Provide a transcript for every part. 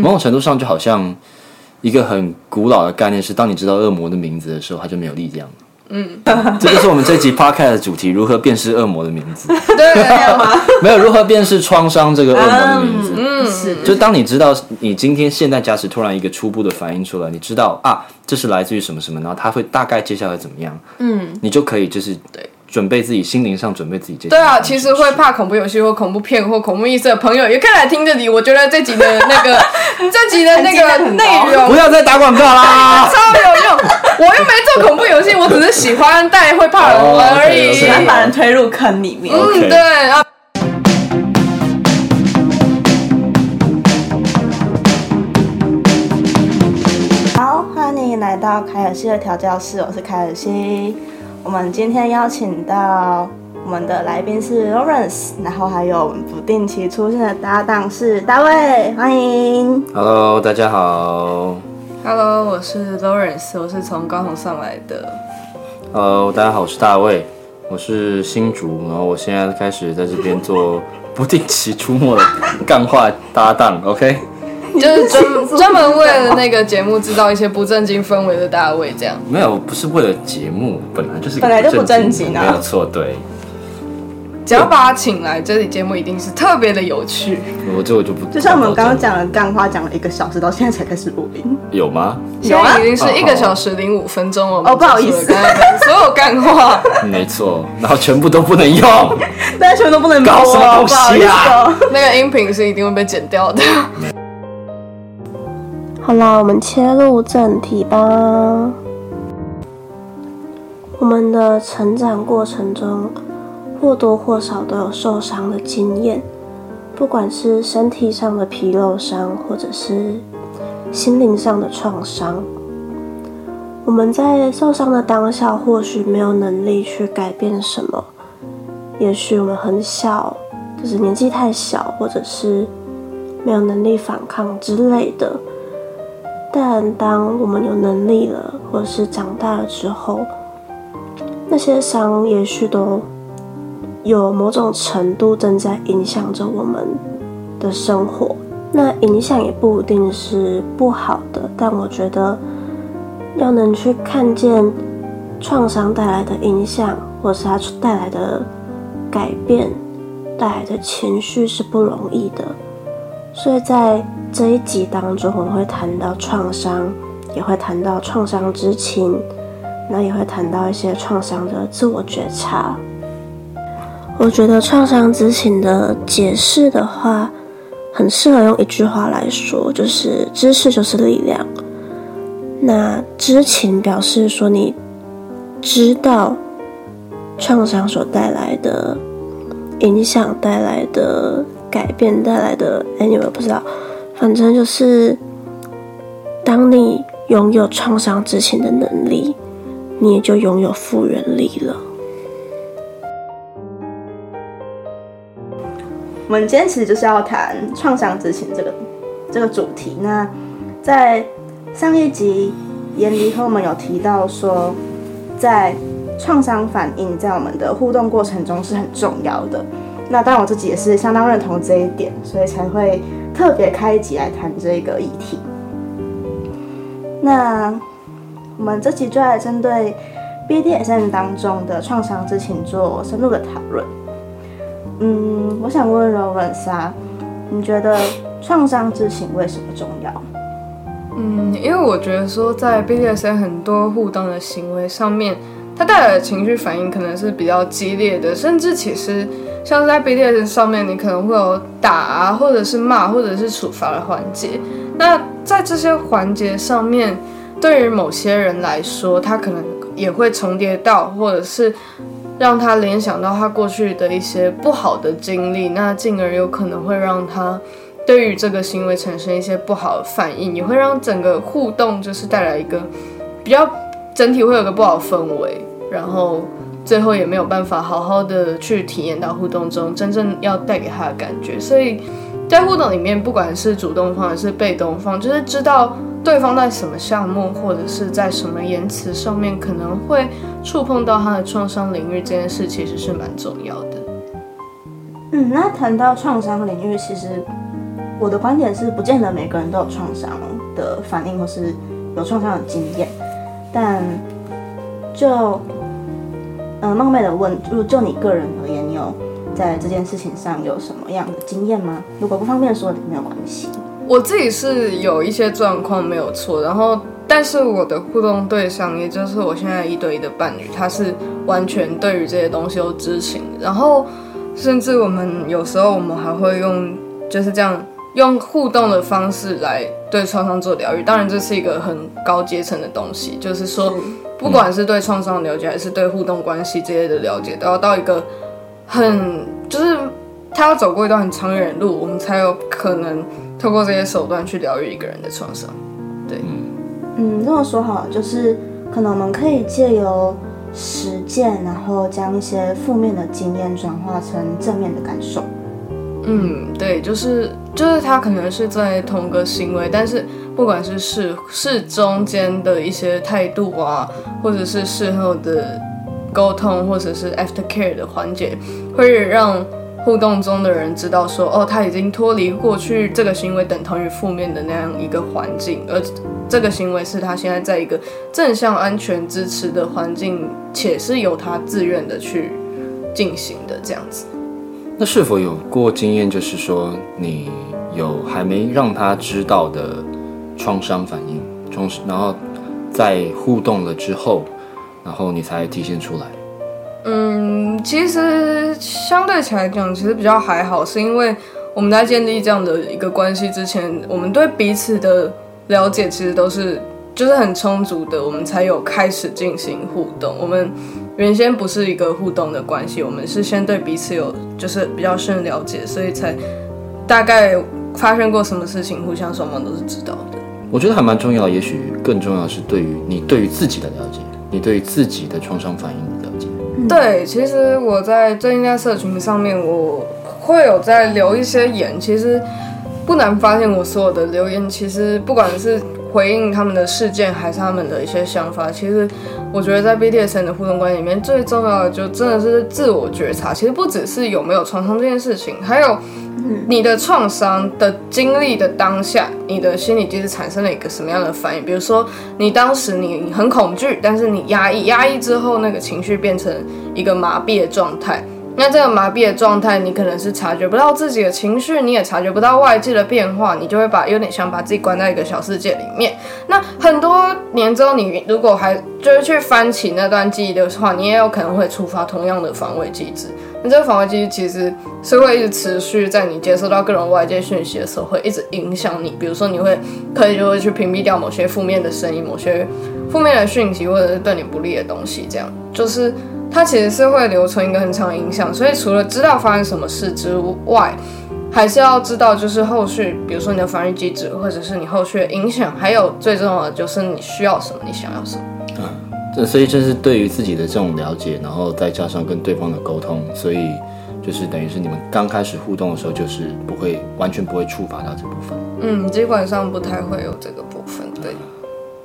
某种程度上就好像一个很古老的概念是，当你知道恶魔的名字的时候，他就没有力量了。嗯，这就是我们这集 podcast 的主题：如何辨识恶魔的名字。对，没有吗？没有如何辨识创伤这个恶魔的名字。嗯，是，就当你知道你今天现在假使突然一个初步的反应出来，你知道啊，这是来自于什么什么，然后他会大概接下来怎么样，嗯，你就可以就是对准备自己心灵上准备自己。对啊，其实会怕恐怖游戏或恐怖片或恐怖意识的朋友也可以来听这集。我觉得这集的那个 这集的那个内容不要再打广告啦，超有用。我又没做恐怖游戏，我只是喜欢带会怕的人而已，喜欢把人推入坑里面。嗯，对啊。好，欢迎来到凯尔西的调教室，我是凯尔西。我们今天邀请到我们的来宾是 Lawrence，然后还有不定期出现的搭档是大卫，欢迎。Hello，大家好。Hello，我是 Lawrence，我是从高雄上来的。Hello，大家好，我是大卫，我是新竹，然后我现在开始在这边做不定期出没的干话搭档，OK？就是专 专门为了那个节目制造一些不正经氛围的大卫，这样。没有，不是为了节目，本来就是本来就不正正经啊没有错，对。只要把他请来，这里节目一定是特别的有趣。我这我就不，就像我们刚刚讲的干话，讲了一个小时，到现在才开始录音。有吗？现在已经是一个小时零五分钟了。哦不好意思 所有干话。没错，然后全部都不能用。大家全部都不能播搞什么东西啊哦。那个音频是一定会被剪掉的。好啦，我们切入正题吧。我们的成长过程中，或多或少都有受伤的经验，不管是身体上的皮肉伤，或者是心灵上的创伤。我们在受伤的当下，或许没有能力去改变什么，也许我们很小，就是年纪太小，或者是没有能力反抗之类的。但当我们有能力了，或者是长大了之后，那些伤也许都有某种程度正在影响着我们的生活。那影响也不一定是不好的，但我觉得要能去看见创伤带来的影响，或是它带来的改变、带来的情绪是不容易的。所以在这一集当中，我们会谈到创伤，也会谈到创伤知情，那也会谈到一些创伤的自我觉察。我觉得创伤知情的解释的话，很适合用一句话来说，就是知识就是力量。那知情表示说你知道创伤所带来的影响带来的改变带来的，anyway 不知道，反正就是当你拥有创伤知情的能力，你也就拥有复原力了。我们今天其实就是要谈创伤知情这个这个主题。那在上一集，严离和我们有提到说，在创伤反应在我们的互动过程中是很重要的。那当然我自己也是相当认同这一点，所以才会特别开一集来谈这个议题。那我们这集就来针对 BDSM 当中的创伤知情做深入的讨论。嗯，我想问柔软莎，你觉得创伤知情为什么重要？嗯，因为我觉得说在 BDSM 很多互动的行为上面，它带来的情绪反应可能是比较激烈的，甚至其实像在 BDS 上面，你可能会有打啊，或者是骂，或者是处罚的环节。那在这些环节上面，对于某些人来说，他可能也会重叠到，或者是让他联想到他过去的一些不好的经历，那进而有可能会让他对于这个行为产生一些不好的反应，也会让整个互动就是带来一个比较整体会有个不好氛围，然后最后也没有办法好好的去体验到互动中真正要带给他的感觉，所以在互动里面，不管是主动方还是被动方，就是知道对方在什么项目或者是在什么言辞上面可能会触碰到他的创伤领域，这件事其实是蛮重要的。嗯，那谈到创伤领域，其实我的观点是，不见得每个人都有创伤的反应或是有创伤的经验，但就呃冒昧的问，就就你个人而言，你有在这件事情上有什么样的经验吗？如果不方便说，没有关系。我自己是有一些状况没有错，然后但是我的互动对象，也就是我现在一对一的伴侣，他是完全对于这些东西都知情，然后甚至我们有时候我们还会用就是这样用互动的方式来对创伤做疗愈。当然这是一个很高阶层的东西，就是说不管是对创伤了解，还是对互动关系这些的了解，都要到一个很就是他要走过一段很长远的路，我们才有可能。透过这些手段去疗愈一个人的创伤，对，嗯，这么说好了，就是可能我们可以借由实践，然后将一些负面的经验转化成正面的感受。嗯，对，就是就是他可能是在同个行为，但是不管是事事中间的一些态度啊，或者是事后的沟通，或者是 after care 的环节，会让。互动中的人知道说，哦，他已经脱离过去这个行为等同于负面的那样一个环境，而这个行为是他现在在一个正向、安全、支持的环境，且是由他自愿的去进行的这样子。那是否有过经验，就是说你有还没让他知道的创伤反应，创然后在互动了之后，然后你才体现出来？嗯，其实相对起来讲，其实比较还好，是因为我们在建立这样的一个关系之前，我们对彼此的了解其实都是就是很充足的，我们才有开始进行互动。我们原先不是一个互动的关系，我们是先对彼此有就是比较深了解，所以才大概发生过什么事情，互相双方都是知道的。我觉得还蛮重要，也许更重要是对于你对于自己的了解，你对于自己的创伤反应。对，其实我在最近在社群上面，我会有在留一些言。其实不难发现，我所有的留言，其实不管是回应他们的事件，还是他们的一些想法，其实我觉得在 BDSN 的互动关系里面，最重要的就真的是自我觉察。其实不只是有没有创伤这件事情，还有。你的创伤的经历的当下，你的心理机制产生了一个什么样的反应？比如说，你当时你很恐惧，但是你压抑，压抑之后，那个情绪变成一个麻痹的状态。那这个麻痹的状态，你可能是察觉不到自己的情绪，你也察觉不到外界的变化，你就会把有点像把自己关在一个小世界里面。那很多年之后，你如果还就是去翻起那段记忆的话，你也有可能会触发同样的防卫机制。那这个防卫机制其实是会一直持续，在你接收到各种外界讯息的时候，会一直影响你。比如说，你会可以就会去屏蔽掉某些负面的声音、某些负面的讯息，或者是对你不利的东西。这样就是它其实是会留存一个很长的影响。所以，除了知道发生什么事之外，还是要知道就是后续，比如说你的防御机制，或者是你后续的影响，还有最重要的就是你需要什么，你想要什么。这所以这是对于自己的这种了解，然后再加上跟对方的沟通，所以就是等于是你们刚开始互动的时候，就是不会完全不会触发到这部分。嗯，基本上不太会有这个部分。对。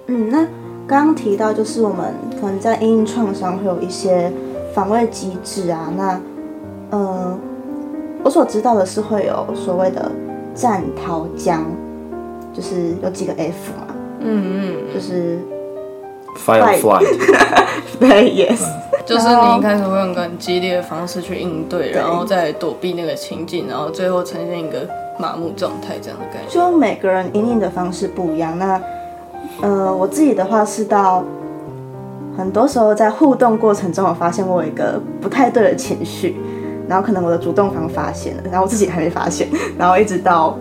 嗯，那刚刚提到就是我们可能在因创伤会有一些防卫机制啊，那呃，我所知道的是会有所谓的战逃僵，就是有几个 F 嘛。嗯嗯。就是。Fire flight，对，yes，就是你一开始会用很激烈的方式去应对，然后再躲避那个情境，然后最后呈现一个麻木状态这样的感觉。就每个人应对的方式不一样。那，呃，我自己的话是到很多时候在互动过程中，我发现我有一个不太对的情绪，然后可能我的主动方发现了，然后我自己还没发现，然后一直到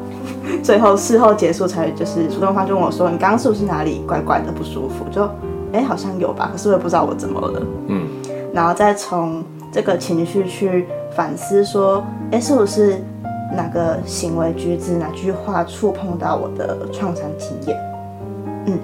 最后事后结束才就是主动方就问我说：“你刚刚是不是哪里怪怪的不舒服？”就哎，好像有吧，可是我也不知道我怎么了。嗯，然后再从这个情绪去反思，说，哎，是不是哪个行为举止、哪句话触碰到我的创伤体验？嗯，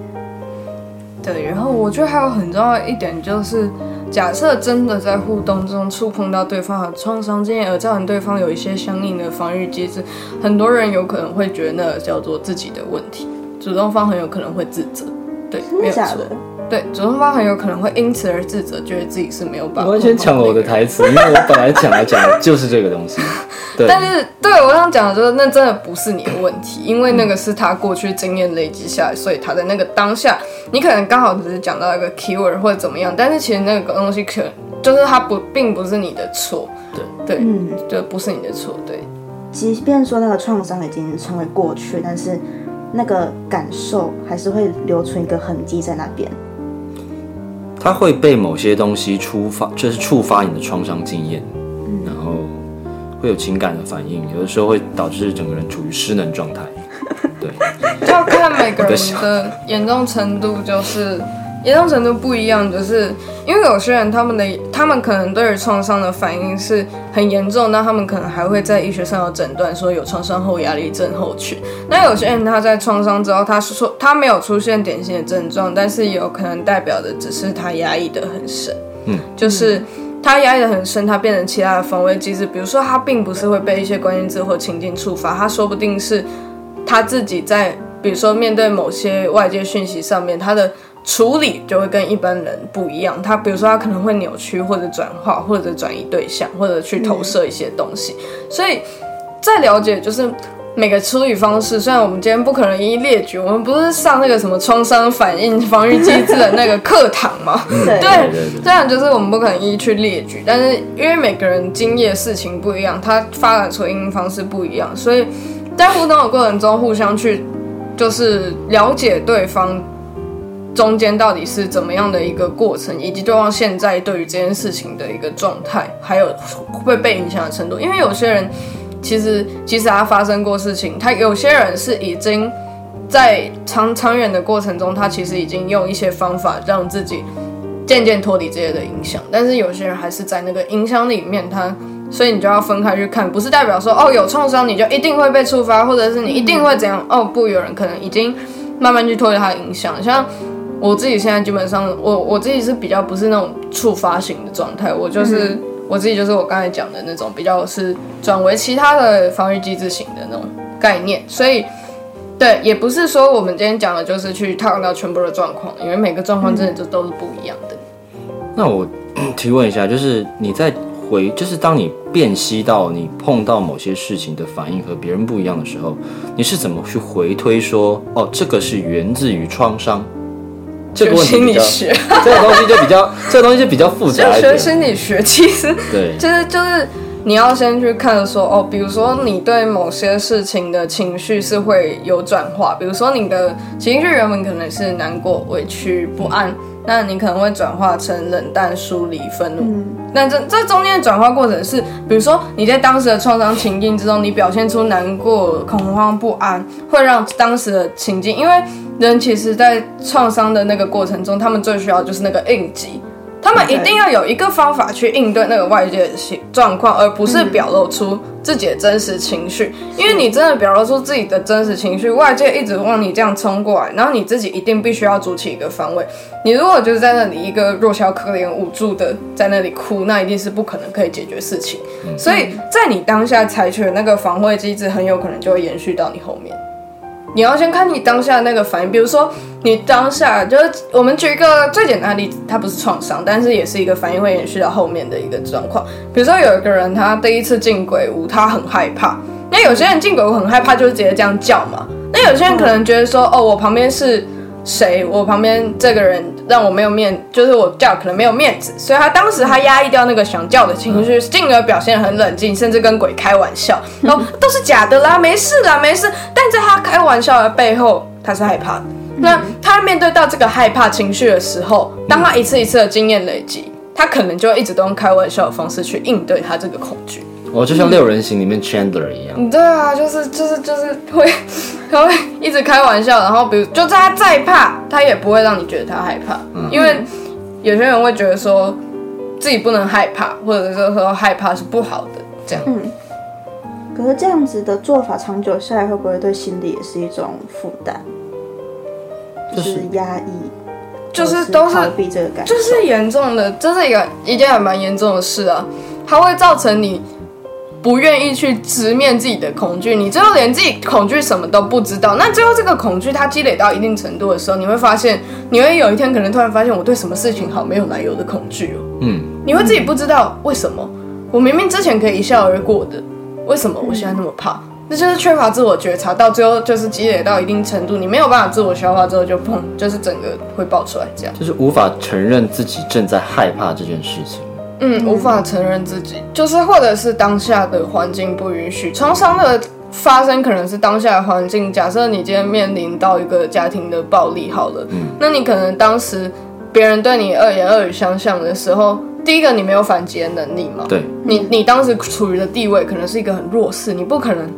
对。然后我觉得还有很重要一点就是，假设真的在互动中触碰到对方的创伤经验，而造成对方有一些相应的防御机制，很多人有可能会觉得那叫做自己的问题，主动方很有可能会自责。对，没有错。对，主动方很有可能会因此而自责，觉得自己是没有把握。完全抢了我的台词，因为我本来想来讲的就是这个东西。对，但是对我想讲的就是，那真的不是你的问题，因为那个是他过去经验累积下来，所以他在那个当下，你可能刚好只是讲到一个 keyword 或者怎么样，但是其实那个东西可就是他不并不是你的错，对对，嗯，就不是你的错，对。即便说那个创伤已经成为过去，但是那个感受还是会留存一个痕迹在那边。它会被某些东西触发，就是触发你的创伤经验，然后会有情感的反应，有的时候会导致整个人处于失能状态。对，就要看每个人的严重程度，就是严重程度不一样，就是因为有些人他们的他们可能对于创伤的反应是很严重，那他们可能还会在医学上有诊断说有创伤后压力症候群。那有些人他在创伤之后，他是说他没有出现典型的症状，但是有可能代表的只是他压抑的很深，嗯，就是。他压抑的很深，他变成其他的防卫机制，比如说他并不是会被一些关键字或情境触发，他说不定是他自己在，比如说面对某些外界讯息上面，他的处理就会跟一般人不一样。他比如说他可能会扭曲或者转化或者转移对象，或者去投射一些东西。所以在了解就是每个处理方式，虽然我们今天不可能一一列举，我们不是上那个什么创伤反应防御机制的那个课堂吗？对这样就是我们不可能一一去列举，但是因为每个人经历的事情不一样，他发展出应用方式不一样，所以在互动的过程中，互相去就是了解对方中间到底是怎么样的一个过程，以及对方现在对于这件事情的一个状态，还有会被影响的程度。因为有些人其实即使他发生过事情，他有些人是已经在长长远的过程中，他其实已经用一些方法让自己渐渐脱离这些的影响，但是有些人还是在那个影响里面，他所以你就要分开去看，不是代表说哦有创伤你就一定会被触发，或者是你一定会怎样哦不，有人可能已经慢慢去脱离他的影响，像。我自己现在基本上，我我自己是比较不是那种触发型的状态，我就是、我自己就是我刚才讲的那种比较是转为其他的防御机制型的那种概念，所以对，也不是说我们今天讲的就是去套用到全部的状况，因为每个状况真的就都是不一样的。那我提问一下，就是你在回，就是当你辨析到你碰到某些事情的反应和别人不一样的时候，你是怎么去回推说，哦，这个是源自于创伤？这个问题心比较，理学，这个东西就比较，这个东西就比较复就学杂一点。心理学，其实对，其实就是你要先去看说哦，比如说你对某些事情的情绪是会有转化，比如说你的情绪原本可能是难过、委屈、不安，那你可能会转化成冷淡、疏离、愤怒。那这这中间的转化过程是，比如说你在当时的创伤情境之中，你表现出难过、恐慌、不安，会让当时的情境，因为人其实在创伤的那个过程中，他们最需要就是那个应急。他们一定要有一个方法去应对那个外界的情状况，而不是表露出自己的真实情绪。因为你真的表露出自己的真实情绪，外界一直往你这样冲过来，然后你自己一定必须要筑起一个防卫。你如果就是在那里一个弱小可怜、无助的在那里哭，那一定是不可能可以解决事情。所以在你当下采取的那个防卫机制，很有可能就会延续到你后面。你要先看你当下那个反应，比如说你当下就是我们举一个最简单的例子，它不是创伤，但是也是一个反应会延续到后面的一个状况。比如说有一个人他第一次进鬼屋，他很害怕，那有些人进鬼屋很害怕，就是直接这样叫嘛。那有些人可能觉得说，哦，我旁边是谁？我旁边这个人让我没有面，就是我叫可能没有面子，所以他当时他压抑掉那个想叫的情绪，进而表现很冷静，甚至跟鬼开玩笑，然 后都是假的啦，没事啦，没事。但在他开玩笑的背后，他是害怕的。那他面对到这个害怕情绪的时候，当他一次一次的经验累积，他可能就一直都用开玩笑的方式去应对他这个恐惧。哦，就像六人行里面 Chandler 一样。对啊，就是就是就是会，他会一直开玩笑，然后比如就算他再怕，他也不会让你觉得他害怕，因为有些人会觉得说自己不能害怕，或者是说害怕是不好的，这样。嗯可是这样子的做法，长久下来会不会对心理也是一种负担？就是压抑，就是都是逃避这个感受，就是严重的，这是一个一件还蛮严重的事啊，它会造成你不愿意去直面自己的恐惧，你最后连自己恐惧什么都不知道。那最后这个恐惧它积累到一定程度的时候，你会发现，你会有一天可能突然发现，我对什么事情好没有来由的恐惧哦。嗯，你会自己不知道为什么，我明明之前可以一笑而过的，为什么我现在那么怕？那就是缺乏自我觉察，到最后就是积累到一定程度，你没有办法自我消化之后，就砰，就是整个会爆出来这样。就是无法承认自己正在害怕这件事情。嗯，无法承认自己，就是或者是当下的环境不允许，创伤的发生可能是当下的环境。假设你今天面临到一个家庭的暴力，好了，嗯，那你可能当时别人对你恶言恶语相向的时候，第一个你没有反击的能力嘛，对，你你当时处于的地位可能是一个很弱势，你不可能，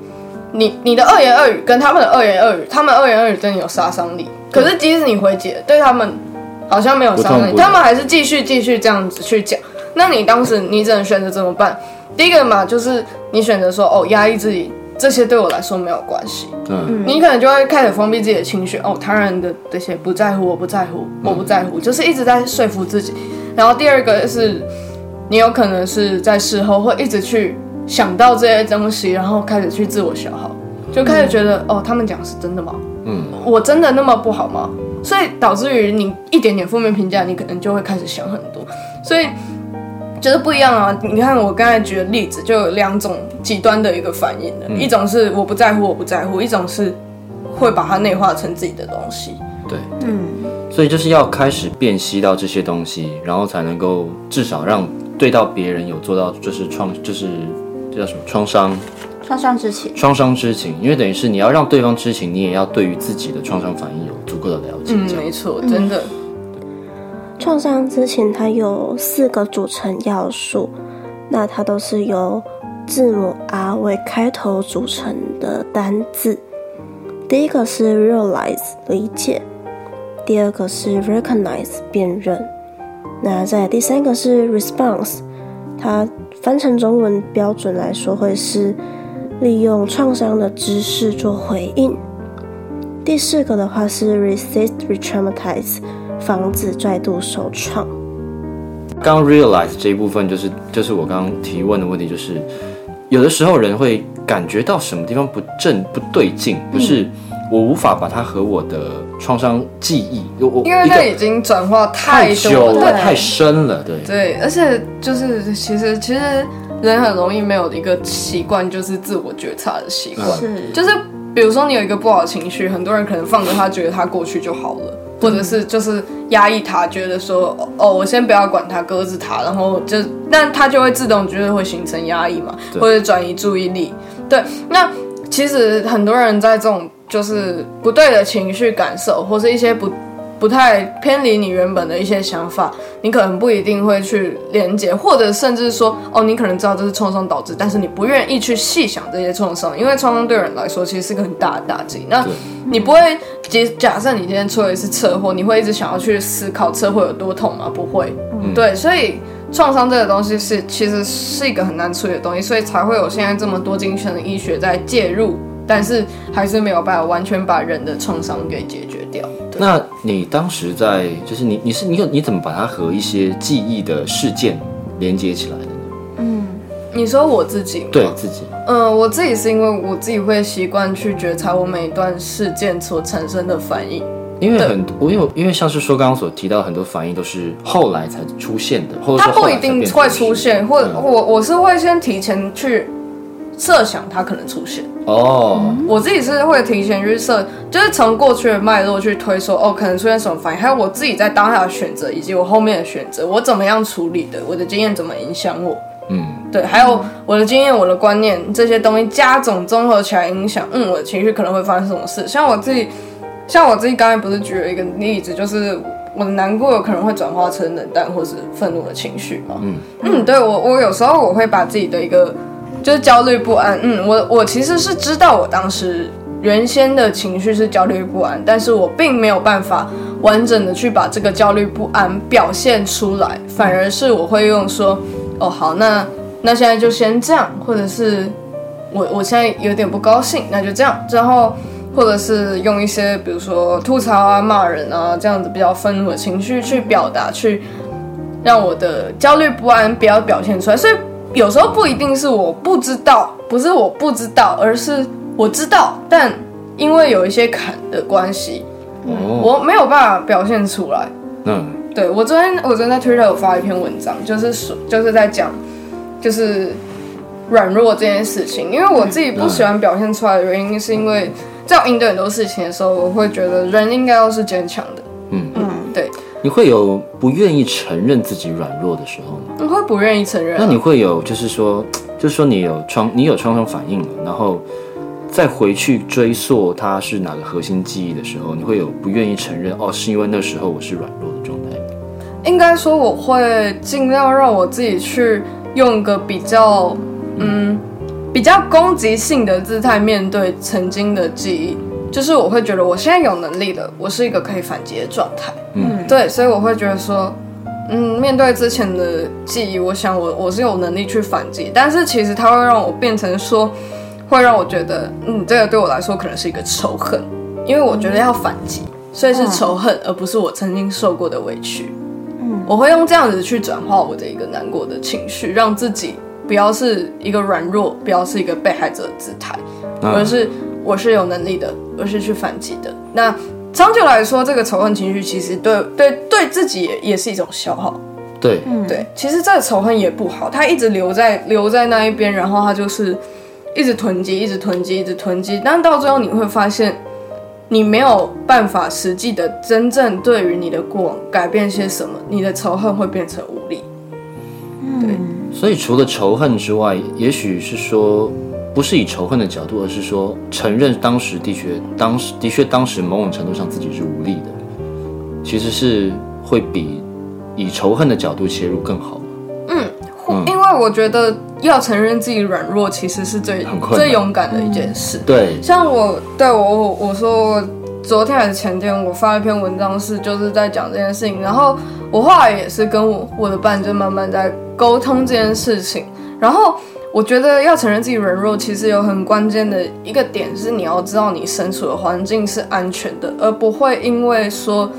你你的恶言恶语跟他们的恶言恶语，他们恶言恶语对你有杀伤力，可是即使你回击，对他们好像没有杀伤力，不痛不他们还是继续继续这样子去讲。那你当时你只能选择怎么办？第一个嘛，就是你选择说哦，压抑自己，这些对我来说没有关系。嗯，你可能就会开始封闭自己的情绪，哦，他人的这些不在乎，我不在乎，我不在乎，就是一直在说服自己。然后第二个是，你有可能是在事后会一直去想到这些东西，然后开始去自我消耗，就开始觉得、哦，他们讲是真的吗？嗯，我真的那么不好吗？所以导致于你一点点负面评价，你可能就会开始想很多，所以就是不一样啊。你看我刚才举的例子，就有两种极端的一个反应的，一种是我不在乎，我不在乎；一种是会把它内化成自己的东西。对，嗯，所以就是要开始辨析到这些东西，然后才能够至少让对到别人有做到，就是创，就是这叫什么创伤，创伤之情，创伤之情，因为等于是你要让对方知情，你也要对于自己的创伤反应有足够的了解。没错，真的。创伤之前它有四个组成要素，那它都是由字母 R 为开头组成的单字。第一个是 realize 理解，第二个是 recognize 辨认，那在第三个是 response，它翻成中文标准来说会是利用创伤的知识做回应。第四个的话是 resist retraumatize。防止再度首创。刚刚 realize 这一部分就是就是我刚刚提问的问题，就是有的时候人会感觉到什么地方不正不对劲，就是我无法把它和我的创伤记忆，我我因为它已经转化太多久了，对太深了，对对，而且就是其实其实人很容易没有一个习惯，就是自我觉察的习惯。是就是比如说你有一个不好的情绪，很多人可能放着他，觉得他过去就好了，或者是就是压抑他，觉得说哦，我先不要管他，搁置他，然后就那他就会自动觉得会形成压抑嘛，对或者转移注意力。对，那其实很多人在这种就是不对的情绪感受，或是一些不不太偏离你原本的一些想法，你可能不一定会去连接，或者甚至说，哦，你可能知道这是创伤导致，但是你不愿意去细想这些创伤，因为创伤对人来说其实是个很大的打击。那你不会假假设你今天出了一次车祸，你会一直想要去思考车祸有多痛吗？不会。对，所以创伤这个东西是其实是一个很难处理的东西，所以才会有现在这么多精神的医学在介入，但是还是没有办法完全把人的创伤给解决掉。那你当时在，就是你你是你有你怎么把它和一些记忆的事件连接起来？你说我自己吗？对自己，嗯，我自己是因为我自己会习惯去觉察我每一段事件所产生的反应。因为很多，因为因为像是说刚刚所提到很多反应都是后来才出现的，或者它不一定会出现，或者嗯我我是会先提前去设想它可能出现。哦，我自己是会提前去设，就是从过去的脉络去推说，哦，可能出现什么反应，还有我自己在当下的选择，以及我后面的选择，我怎么样处理的，我的经验怎么影响我。嗯，对，还有我的经验、我的观念这些东西加总综合起来影响，嗯，我的情绪可能会发生什么事。像我自己，像我自己刚才不是举了一个例子，就是我的难过有可能会转化成冷淡或是愤怒的情绪嘛。嗯嗯，对我我有时候我会把自己的一个就是焦虑不安，嗯，我我其实是知道我当时原先的情绪是焦虑不安，但是我并没有办法完整的去把这个焦虑不安表现出来，反而是我会用说，哦好，那那现在就先这样，或者是我我现在有点不高兴，那就这样，然后或者是用一些比如说吐槽啊、骂人啊这样子比较愤怒的情绪去表达，去让我的焦虑不安不要表现出来，所以有时候不一定是我不知道，不是我不知道，而是我知道，但因为有一些坎的关系，哦，我没有办法表现出来。嗯，对我昨天，我昨天在 Twitter 有发一篇文章，就是说，就是在讲，就是软弱这件事情。因为我自己不喜欢表现出来的原因，是因为在我应对很多事情的时候，我会觉得人应该要是坚强的。嗯嗯，对，你会有不愿意承认自己软弱的时候吗？我会不愿意承认啊。那你会有就是说，就是说你有创你有创伤反应了，然后再回去追溯它是哪个核心记忆的时候，你会有不愿意承认哦，是因为那时候我是软弱的状态。应该说，我会尽量让我自己去用一个比较，嗯，比较攻击性的姿态面对曾经的记忆。就是我会觉得我现在有能力了，我是一个可以反击的状态。嗯，对，所以我会觉得说，嗯，面对之前的记忆，我想我我是有能力去反击，但是其实它会让我变成说，会让我觉得，嗯，这个对我来说可能是一个仇恨，因为我觉得要反击，所以是仇恨，而不是我曾经受过的委屈。嗯，我会用这样子去转化我的一个难过的情绪，让自己不要是一个软弱，不要是一个被害者的姿态，嗯而是我是有能力的，而是去反击的。那长久来说，这个仇恨情绪其实对对对自己也也是一种消耗。对，对，其实这个仇恨也不好，它一直留在留在那一边，然后它就是一直囤积，一直囤积，一直囤积，但到最后你会发现，你没有办法实际的真正对于你的过往改变些什么，你的仇恨会变成无力。对，所以除了仇恨之外，也许是说不是以仇恨的角度，而是说承认当时的确当时的确当时某种程度上自己是无力的，其实是会比以仇恨的角度切入更好。或因为我觉得要承认自己软弱，其实是最最勇敢的一件事。对，像我对我我我说我昨天还是前天，我发了一篇文章是就是在讲这件事情，然后我后来也是跟我我的伴就慢慢在沟通这件事情，然后我觉得要承认自己软弱，其实有很关键的一个点是你要知道你身处的环境是安全的，而不会因为说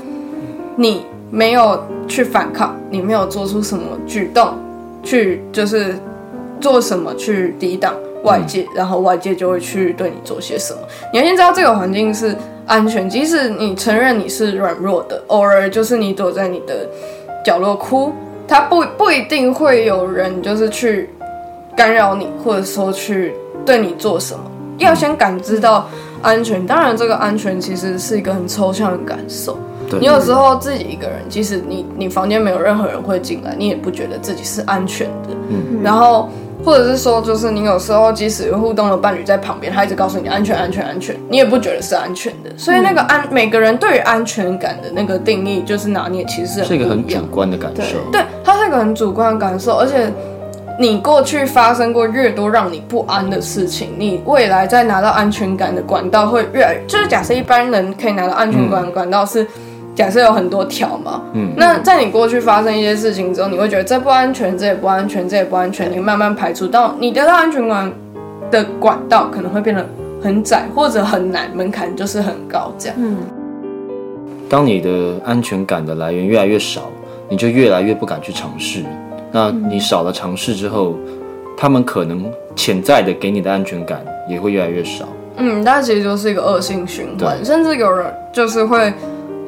你没有去反抗，你没有做出什么举动，去就是做什么去抵挡外界，然后外界就会去对你做些什么。你要先知道这个环境是安全，即使你承认你是软弱的，偶尔就是你躲在你的角落哭，他不不一定会有人就是去干扰你，或者说去对你做什么。要先感知到安全，当然这个安全其实是一个很抽象的感受。对你有时候自己一个人，即使你你房间没有任何人会进来，你也不觉得自己是安全的。嗯，然后或者是说，就是你有时候即使有互动的伴侣在旁边，他一直告诉你安全、安全、安全，你也不觉得是安全的。所以那个安，每个人对于安全感的那个定义，就是拿捏，其实是是一个很主观的感受。对，它是一个很主观的感受，而且你过去发生过越多让你不安的事情，你未来再拿到安全感的管道会越来，就是假设一般人可以拿到安全感的管道是。假设有很多条嘛，嗯那在你过去发生一些事情之后，你会觉得这不安全，这也不安全，这也不安全，你慢慢排除到你得到安全感的管道可能会变得很窄或者很难，门槛就是很高这样。嗯当你的安全感的来源越来越少，你就越来越不敢去尝试。那你少了尝试之后，他们可能潜在的给你的安全感也会越来越少。嗯，但其实就是一个恶性循环，甚至有人就是会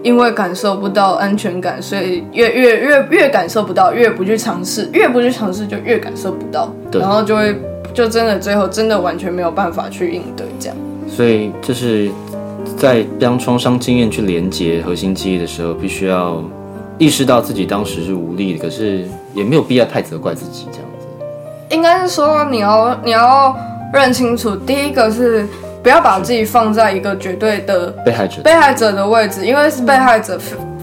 因为感受不到安全感，所以越越越越感受不到，越不去尝试，越不去尝试就越感受不到，然后就会就真的最后真的完全没有办法去应对这样。所以就是在将创伤经验去连接核心记忆的时候，必须要意识到自己当时是无力的，可是也没有必要太责怪自己这样子。应该是说你要你要认清楚，第一个是不要把自己放在一个绝对的被害者，被害者的位置，因为是被害者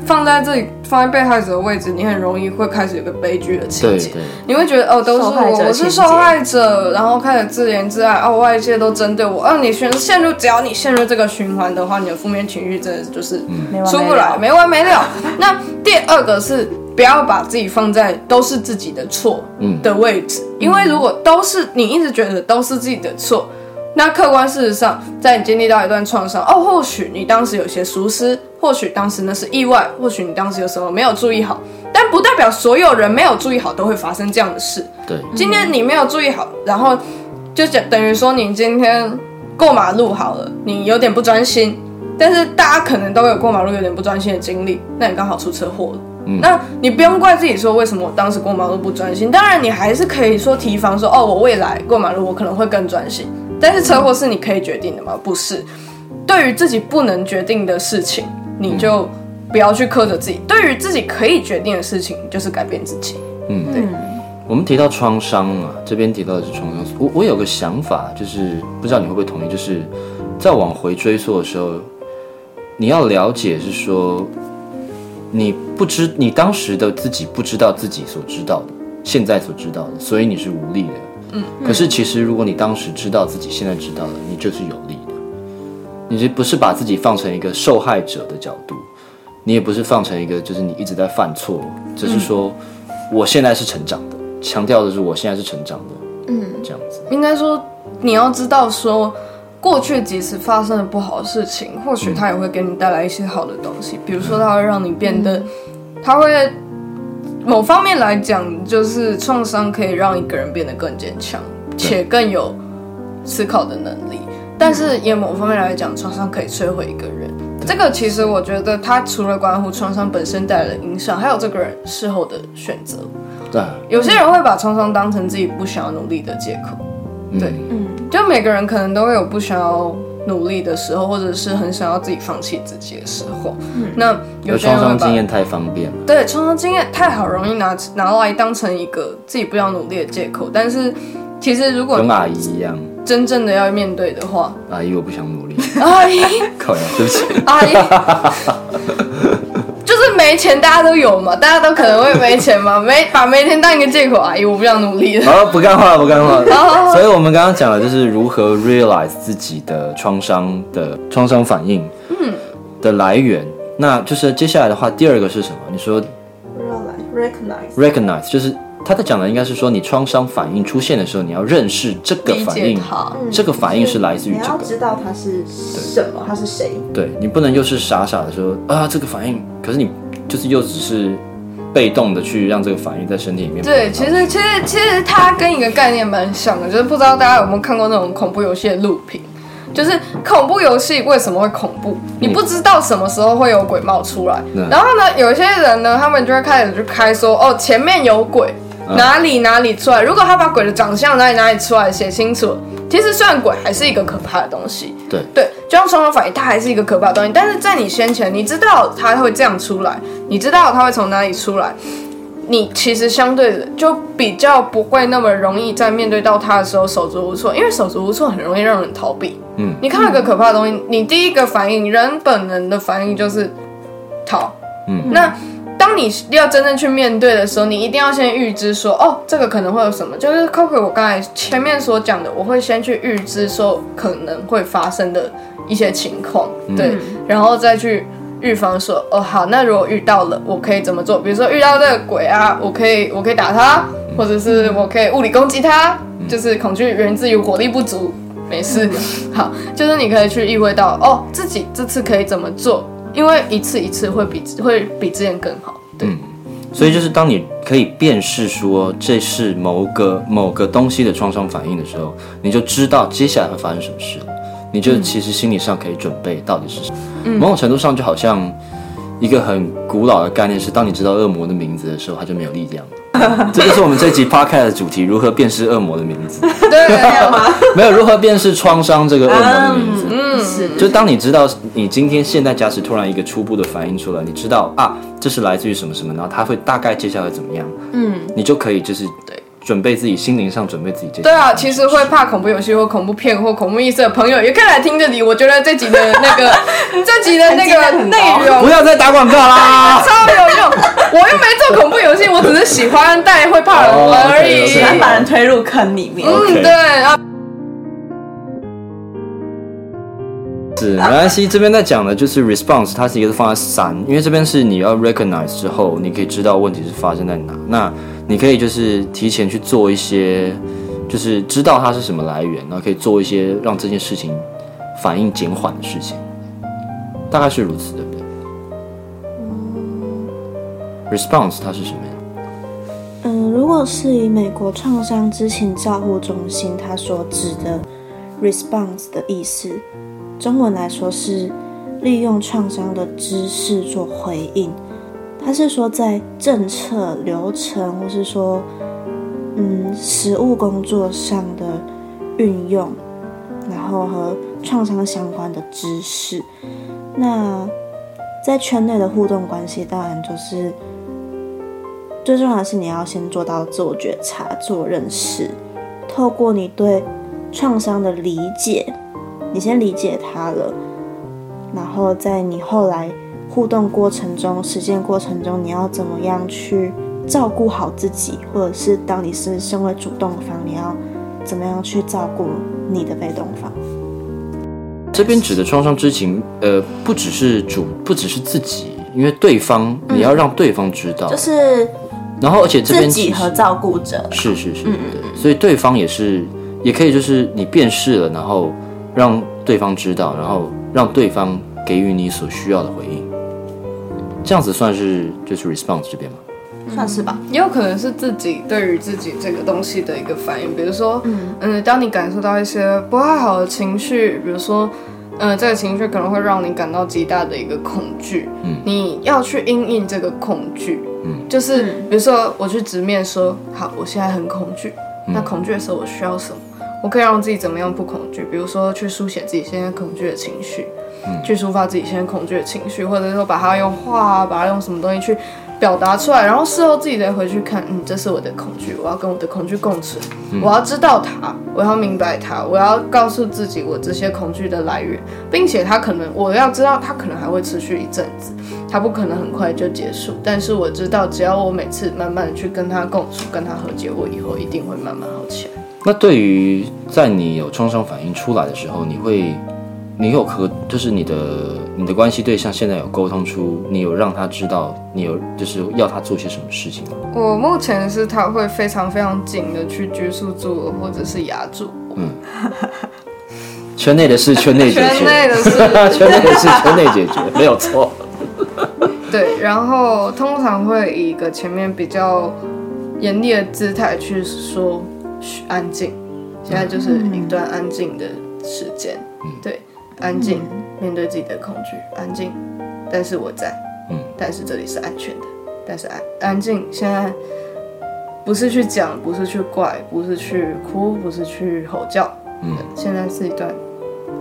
放在这里放在被害者的位置，你很容易会开始有个悲剧的情节。你会觉得哦，都是我，我是受害者，然后开始自怜自爱，哦，外界都针对我，哦，你陷陷入，只要你陷入这个循环的话，你的负面情绪真的就是没完出不来，没了。没完没了。那第二个是不要把自己放在都是自己的错嗯的位置，因为如果都是你一直觉得都是自己的错，那客观事实上，在你经历到一段创伤，哦，或许你当时有些疏失，或许当时那是意外，或许你当时有什么没有注意好，但不代表所有人没有注意好都会发生这样的事。对，今天你没有注意好，然后就等等于说你今天过马路好了，你有点不专心，但是大家可能都有过马路有点不专心的经历，那你刚好出车祸了。嗯那你不用怪自己说为什么我当时过马路不专心，当然你还是可以说提防说哦，我未来过马路我可能会更专心。但是车祸是你可以决定的吗？不是。对于自己不能决定的事情，你就不要去苛责自己；对于自己可以决定的事情，就是改变自己。嗯，对。我们提到创伤啊，这边提到的是创伤。我我有个想法，就是不知道你会不会同意，就是在往回追溯的时候，你要了解是说。你不知你当时的自己不知道自己所知道的，现在所知道的，所以你是无力的。嗯。可是其实如果你当时知道自己现在知道了，你就是有利的。你这不是把自己放成一个受害者的角度，你也不是放成一个就是你一直在犯错，只是说我现在是成长的，强调的是我现在是成长的。嗯，这样子。应该说你要知道说。过去即使发生了不好的事情，或许它也会给你带来一些好的东西。比如说，它会让你变得，它会某方面来讲，就是创伤可以让一个人变得更坚强，且更有思考的能力。但是，也某方面来讲，创伤可以摧毁一个人。这个其实我觉得，它除了关乎创伤本身带来的影响，还有这个人事后的选择。对，有些人会把创伤当成自己不想要努力的借口。对，嗯。就每个人可能都会有不想要努力的时候，或者是很想要自己放弃自己的时候。那有创伤经验太方便了。对，创伤经验太好，容易拿拿来当成一个自己不要努力的借口。但是其实如果跟阿姨一样，真正的要面对的话，阿姨我不想努力。阿姨，靠呀，对不起，阿姨。没钱，大家都有嘛，大家都可能会没钱嘛，没把没钱当一个借口，阿姨，我不想努力了。好，不干话了，不干话。所以，我们刚刚讲的就是如何 realize 自己的创伤的创伤反应，嗯，的来源。那就是接下来的话，第二个是什么？你说 recognize，recognize 就是。他在讲的应该是说，你创伤反应出现的时候，你要认识这个反应，这个反应是来自于这个。你要知道它是什么，它是谁。对你不能又是傻傻的说啊，这个反应，可是你就是又只是被动的去让这个反应在身体里面。对，其实其实其实它跟一个概念蛮像的，就是不知道大家有没有看过那种恐怖游戏的录屏。就是恐怖游戏为什么会恐怖？你不知道什么时候会有鬼冒出来。然后呢，有一些人呢，他们就会开始就开说，哦，前面有鬼。哪里哪里出来？如果他把鬼的长相哪里哪里出来写清楚，其实虽然鬼还是一个可怕的东西，对对，就像双重反应，它还是一个可怕的东西。但是在你先前，你知道它会这样出来，你知道它会从哪里出来，你其实相对的就比较不会那么容易在面对到它的时候手足无措，因为手足无措很容易让人逃避。嗯，你看到一个可怕的东西，你第一个反应，人本能的反应就是逃。嗯，那。当你要真正去面对的时候，你一定要先预知说，哦，这个可能会有什么，就是 Coco 我刚才前面所讲的，我会先去预知说可能会发生的一些情况，对，然后再去预防说，哦，好，那如果遇到了，我可以怎么做？比如说遇到这个鬼啊，我可以我可以打他，或者是我可以物理攻击他，就是恐惧源自于火力不足，没事，好，就是你可以去意会到，哦，自己这次可以怎么做。因为一次一次会比会比之前更好，对。所以就是当你可以辨识说这是某个某个东西的创伤反应的时候，你就知道接下来会发生什么事了。你就其实心理上可以准备到底是什么。某种程度上就好像一个很古老的概念是，当你知道恶魔的名字的时候，他就没有力量。这就是我们这集 podcast 的主题：如何辨识恶魔的名字？对，没有吗？没有如何辨识创伤这个恶魔的名字。嗯，是。就当你知道你今天现在假使突然一个初步的反应出来，你知道啊，这是来自于什么什么，然后他会大概接下来怎么样？嗯，你就可以就是对。准备自己心灵上准备自己。对啊，其实会怕恐怖游戏或恐怖片或恐怖意识的朋友也可以来听这里。我觉得这集的那个 这集的那个内容，不要再打广告啦，超有用。我又没做恐怖游戏，我只是喜欢带会怕人而已，喜欢把人推入坑里面。嗯，对啊。是没关系，这边在讲的就是 response，它是一个放在三，因为这边是你要 recognize 之后，你可以知道问题是发生在哪。那你可以就是提前去做一些，就就是知道它是什么来源，然后可以做一些让这件事情反应减缓的事情，大概是如此，对不对嗯？response 它是什么呀？嗯，如果是以美国创伤知情照护中心它所指的 response 的意思，中文来说是利用创伤的知识做回应。它是说在政策流程，或是说嗯实务工作上的运用，然后和创伤相关的知识。那在圈内的互动关系，当然就是最重要的是你要先做到自我觉察、自我认识，透过你对创伤的理解，你先理解它了，然后在你后来互动过程中、实践过程中，你要怎么样去照顾好自己，或者是当你是身为主动方，你要怎么样去照顾你的被动方。这边指的创伤知情，呃，不只是主，不只是自己，因为对方你要让对方知道，就是然后而且这边自己和照顾者。是是是，对，所以对方也是，也可以就是你辨识了，然后让对方知道，然后让对方给予你所需要的回应，这样子算是就是 response 这边吗？算是吧，也有可能是自己对于自己这个东西的一个反应，比如说，嗯。当你感受到一些不太好的情绪，比如说，呃，这个情绪可能会让你感到极大的一个恐惧，嗯。你要去因应这个恐惧，嗯。就是比如说我去直面说，好，我现在很恐惧，嗯。那恐惧的时候我需要什么？我可以让自己怎么样不恐惧？比如说去书写自己现在恐惧的情绪，嗯去抒发自己现在恐惧的情绪，或者说把它用画啊，把它用什么东西去表达出来，然后事后自己再回去看，嗯，这是我的恐惧，我要跟我的恐惧共存，我要知道它，我要明白它，我要告诉自己我这些恐惧的来源，并且它可能我要知道它可能还会持续一阵子，它不可能很快就结束，但是我知道只要我每次慢慢的去跟它共处，跟它和解，我以后一定会慢慢好起来。那对于在你有创伤反应出来的时候，你会，你有和就是你的你的关系对象现在有沟通出，你有让他知道你有就是要他做些什么事情吗？我目前是他会非常非常紧的去拘束住我，或者是压住我。圈内的事，圈内解决。圈内的事圈内的事，圈内解决，没有错。对，然后通常会以一个前面比较严厉的姿态去说，嘘，安静，现在就是一段安静的时间，嗯对，安静，面对自己的恐惧，安静，但是我在，嗯。但是这里是安全的，但是安安静，现在不是去讲，不是去怪，不是去哭，不是去吼叫，嗯。现在是一段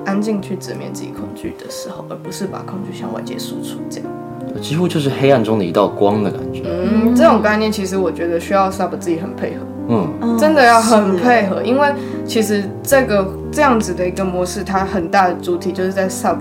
安静去直面自己恐惧的时候，而不是把恐惧向外界输出，这样。几乎就是黑暗中的一道光的感觉。嗯，这种概念其实我觉得需要 sub 自己很配合，嗯，真的要很配合，因为其实这个这样子的一个模式，它很大的主体就是在 sub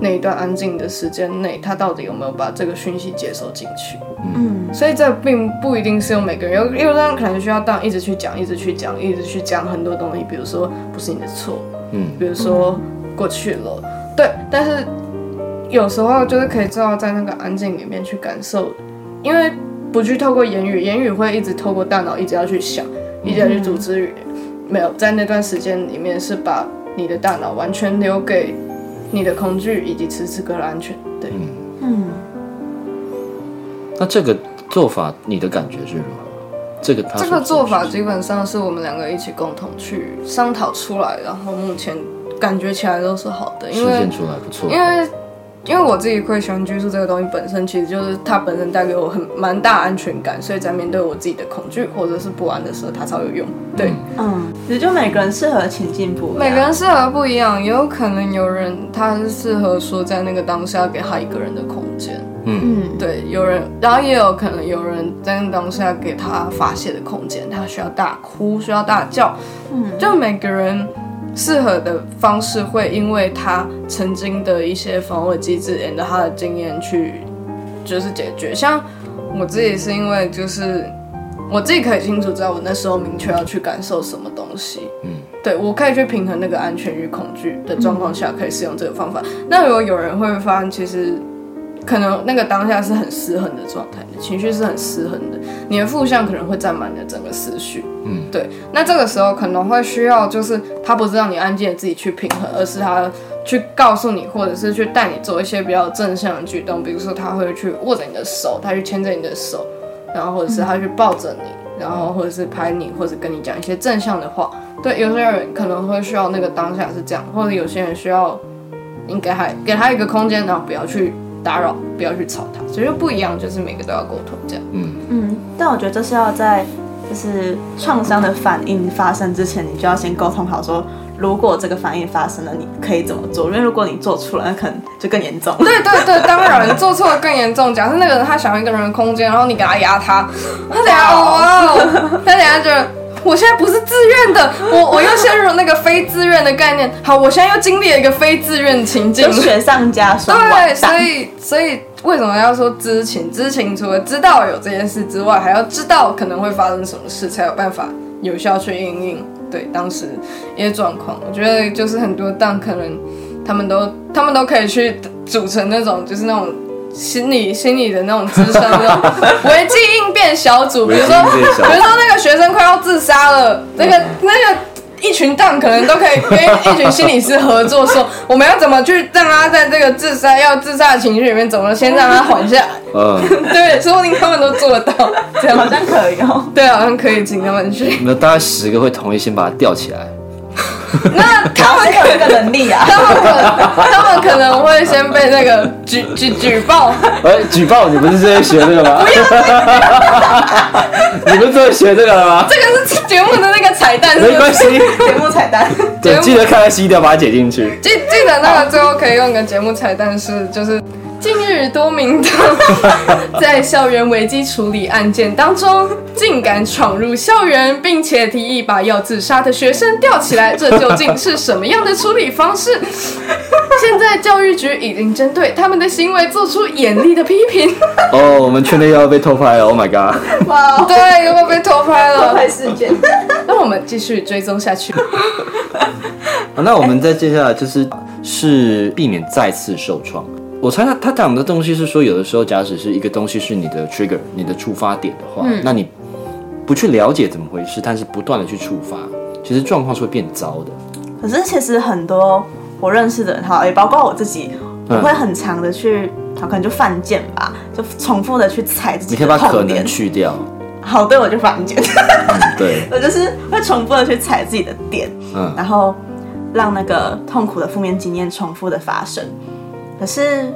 那一段安静的时间内，他到底有没有把这个讯息接收进去。嗯，所以这并不一定是用每个人，有有的人可能需要当一直去讲，一直去讲，一直去讲很多东西，比如说不是你的错，嗯。比如说过去了，对，但是有时候就是可以知道在那个安静里面去感受，因为不去透过言语，言语会一直透过大脑一直要去想，一直要去组织语言，没有在那段时间里面是把你的大脑完全留给你的恐惧以及此此刻的安全，对。嗯，那这个做法你的感觉是如何？这个他这个做法基本上是我们两个一起共同去商讨出来，然后目前感觉起来都是好的，因为实践出来不错。因为因为我自己会喜欢拘束这个东西本身，其实就是它本身带给我很蛮大安全感，所以在面对我自己的恐惧或者是不安的时候，它才有用。对，嗯，其实就每个人适合的情境不一样，每个人适合不一样，也有可能有人他是适合说在那个当下给他一个人的空间，嗯，对，有人，然后也有可能有人在那当下给他发泄的空间，他需要大哭，需要大叫，嗯，就每个人适合的方式会因为他曾经的一些防卫机制，沿着他的经验去就是解决。像我自己是因为就是我自己可以清楚知道我那时候明确要去感受什么东西，嗯，对我可以去平衡那个安全与恐惧的状况下，可以使用这个方法。那如果有人会发现，其实可能那个当下是很失衡的状态的，情绪是很失衡的，你的负向可能会占满你的整个思绪。嗯，对。那这个时候可能会需要，就是他不是让你安静的自己去平衡，而是他去告诉你，或者是去带你做一些比较正向的举动，比如说他会去握着你的手，他去牵着你的手，然后或者是他去抱着你，然后或者是拍你，或者跟你讲一些正向的话。对，有些人可能会需要那个当下是这样，或者有些人需要你给他给他一个空间，然后不要去打扰，不要去吵他，所以就不一样，就是每个都要沟通这样。嗯，嗯，但我觉得这是要在就是创伤的反应发生之前，你就要先沟通好说，如果这个反应发生了，你可以怎么做？因为如果你做错了，那可能就更严重。对 对对，当然，你做错了更严重。假设那个人他想要一个人的空间，然后你给他压他，他等下哇哦，他等下觉得我现在不是自愿的，我我又陷入了那个非自愿的概念。好，我现在又经历了一个非自愿情境，雪上加霜，对，所以所以为什么要说知情？知情除了知道有这件事之外，还要知道可能会发生什么事，才有办法有效去应应对当时一些状况。我觉得就是很多档可能他们都他们都可以去组成那种就是那种。心理心理的那种资深那种危机应变小组，比如说比如说那个学生快要自杀了，那个那个一群档可能都可以跟一群心理师合作，说 我们要怎么去让他在这个自杀要自杀的情绪里面，怎么先让他缓下来。嗯，对，说不定他们都做得到，这样好像可以哦。对，好像可以请他们去。那大概十个会同意先把它吊起来。那他们谁有这个能力啊？他们可他们可能会先被那个举举举报，哎，举报你不是在学这个吗？你不是在学这个了吗？这个是节目的那个彩蛋，是不是？没关系，节目彩蛋，对，记得看看 C 调，把它解进去。记记得那个最后可以用个节目彩蛋是，就是近日多名的 在校园危机处理案件当中，竟敢闯入校园，并且提议把要自杀的学生吊起来，这究竟是什么样的处理方式？现在教育局已经针对他们的行为做出严厉的批评。哦，我们圈内又要被偷拍了，Oh my god！哇，对，有没有被偷拍了？偷拍事件，那我们继续追踪下去。好，那我们再接下来就是是避免再次受创。我猜他他讲的东西是说，有的时候假使是一个东西是你的 trigger，你的触发点的话，那你不去了解怎么回事，但是不断的去触发，其实状况是会变糟的。可是其实很多我认识的人哈，也包括我自己，我嗯会很长的去，可能就犯贱吧，就重复的去踩自己你可以把可能。去掉，好，对我就犯贱，嗯，对，我就是会重复的去踩自己的点，嗯，然后让那个痛苦的负面经验重复的发生。可是，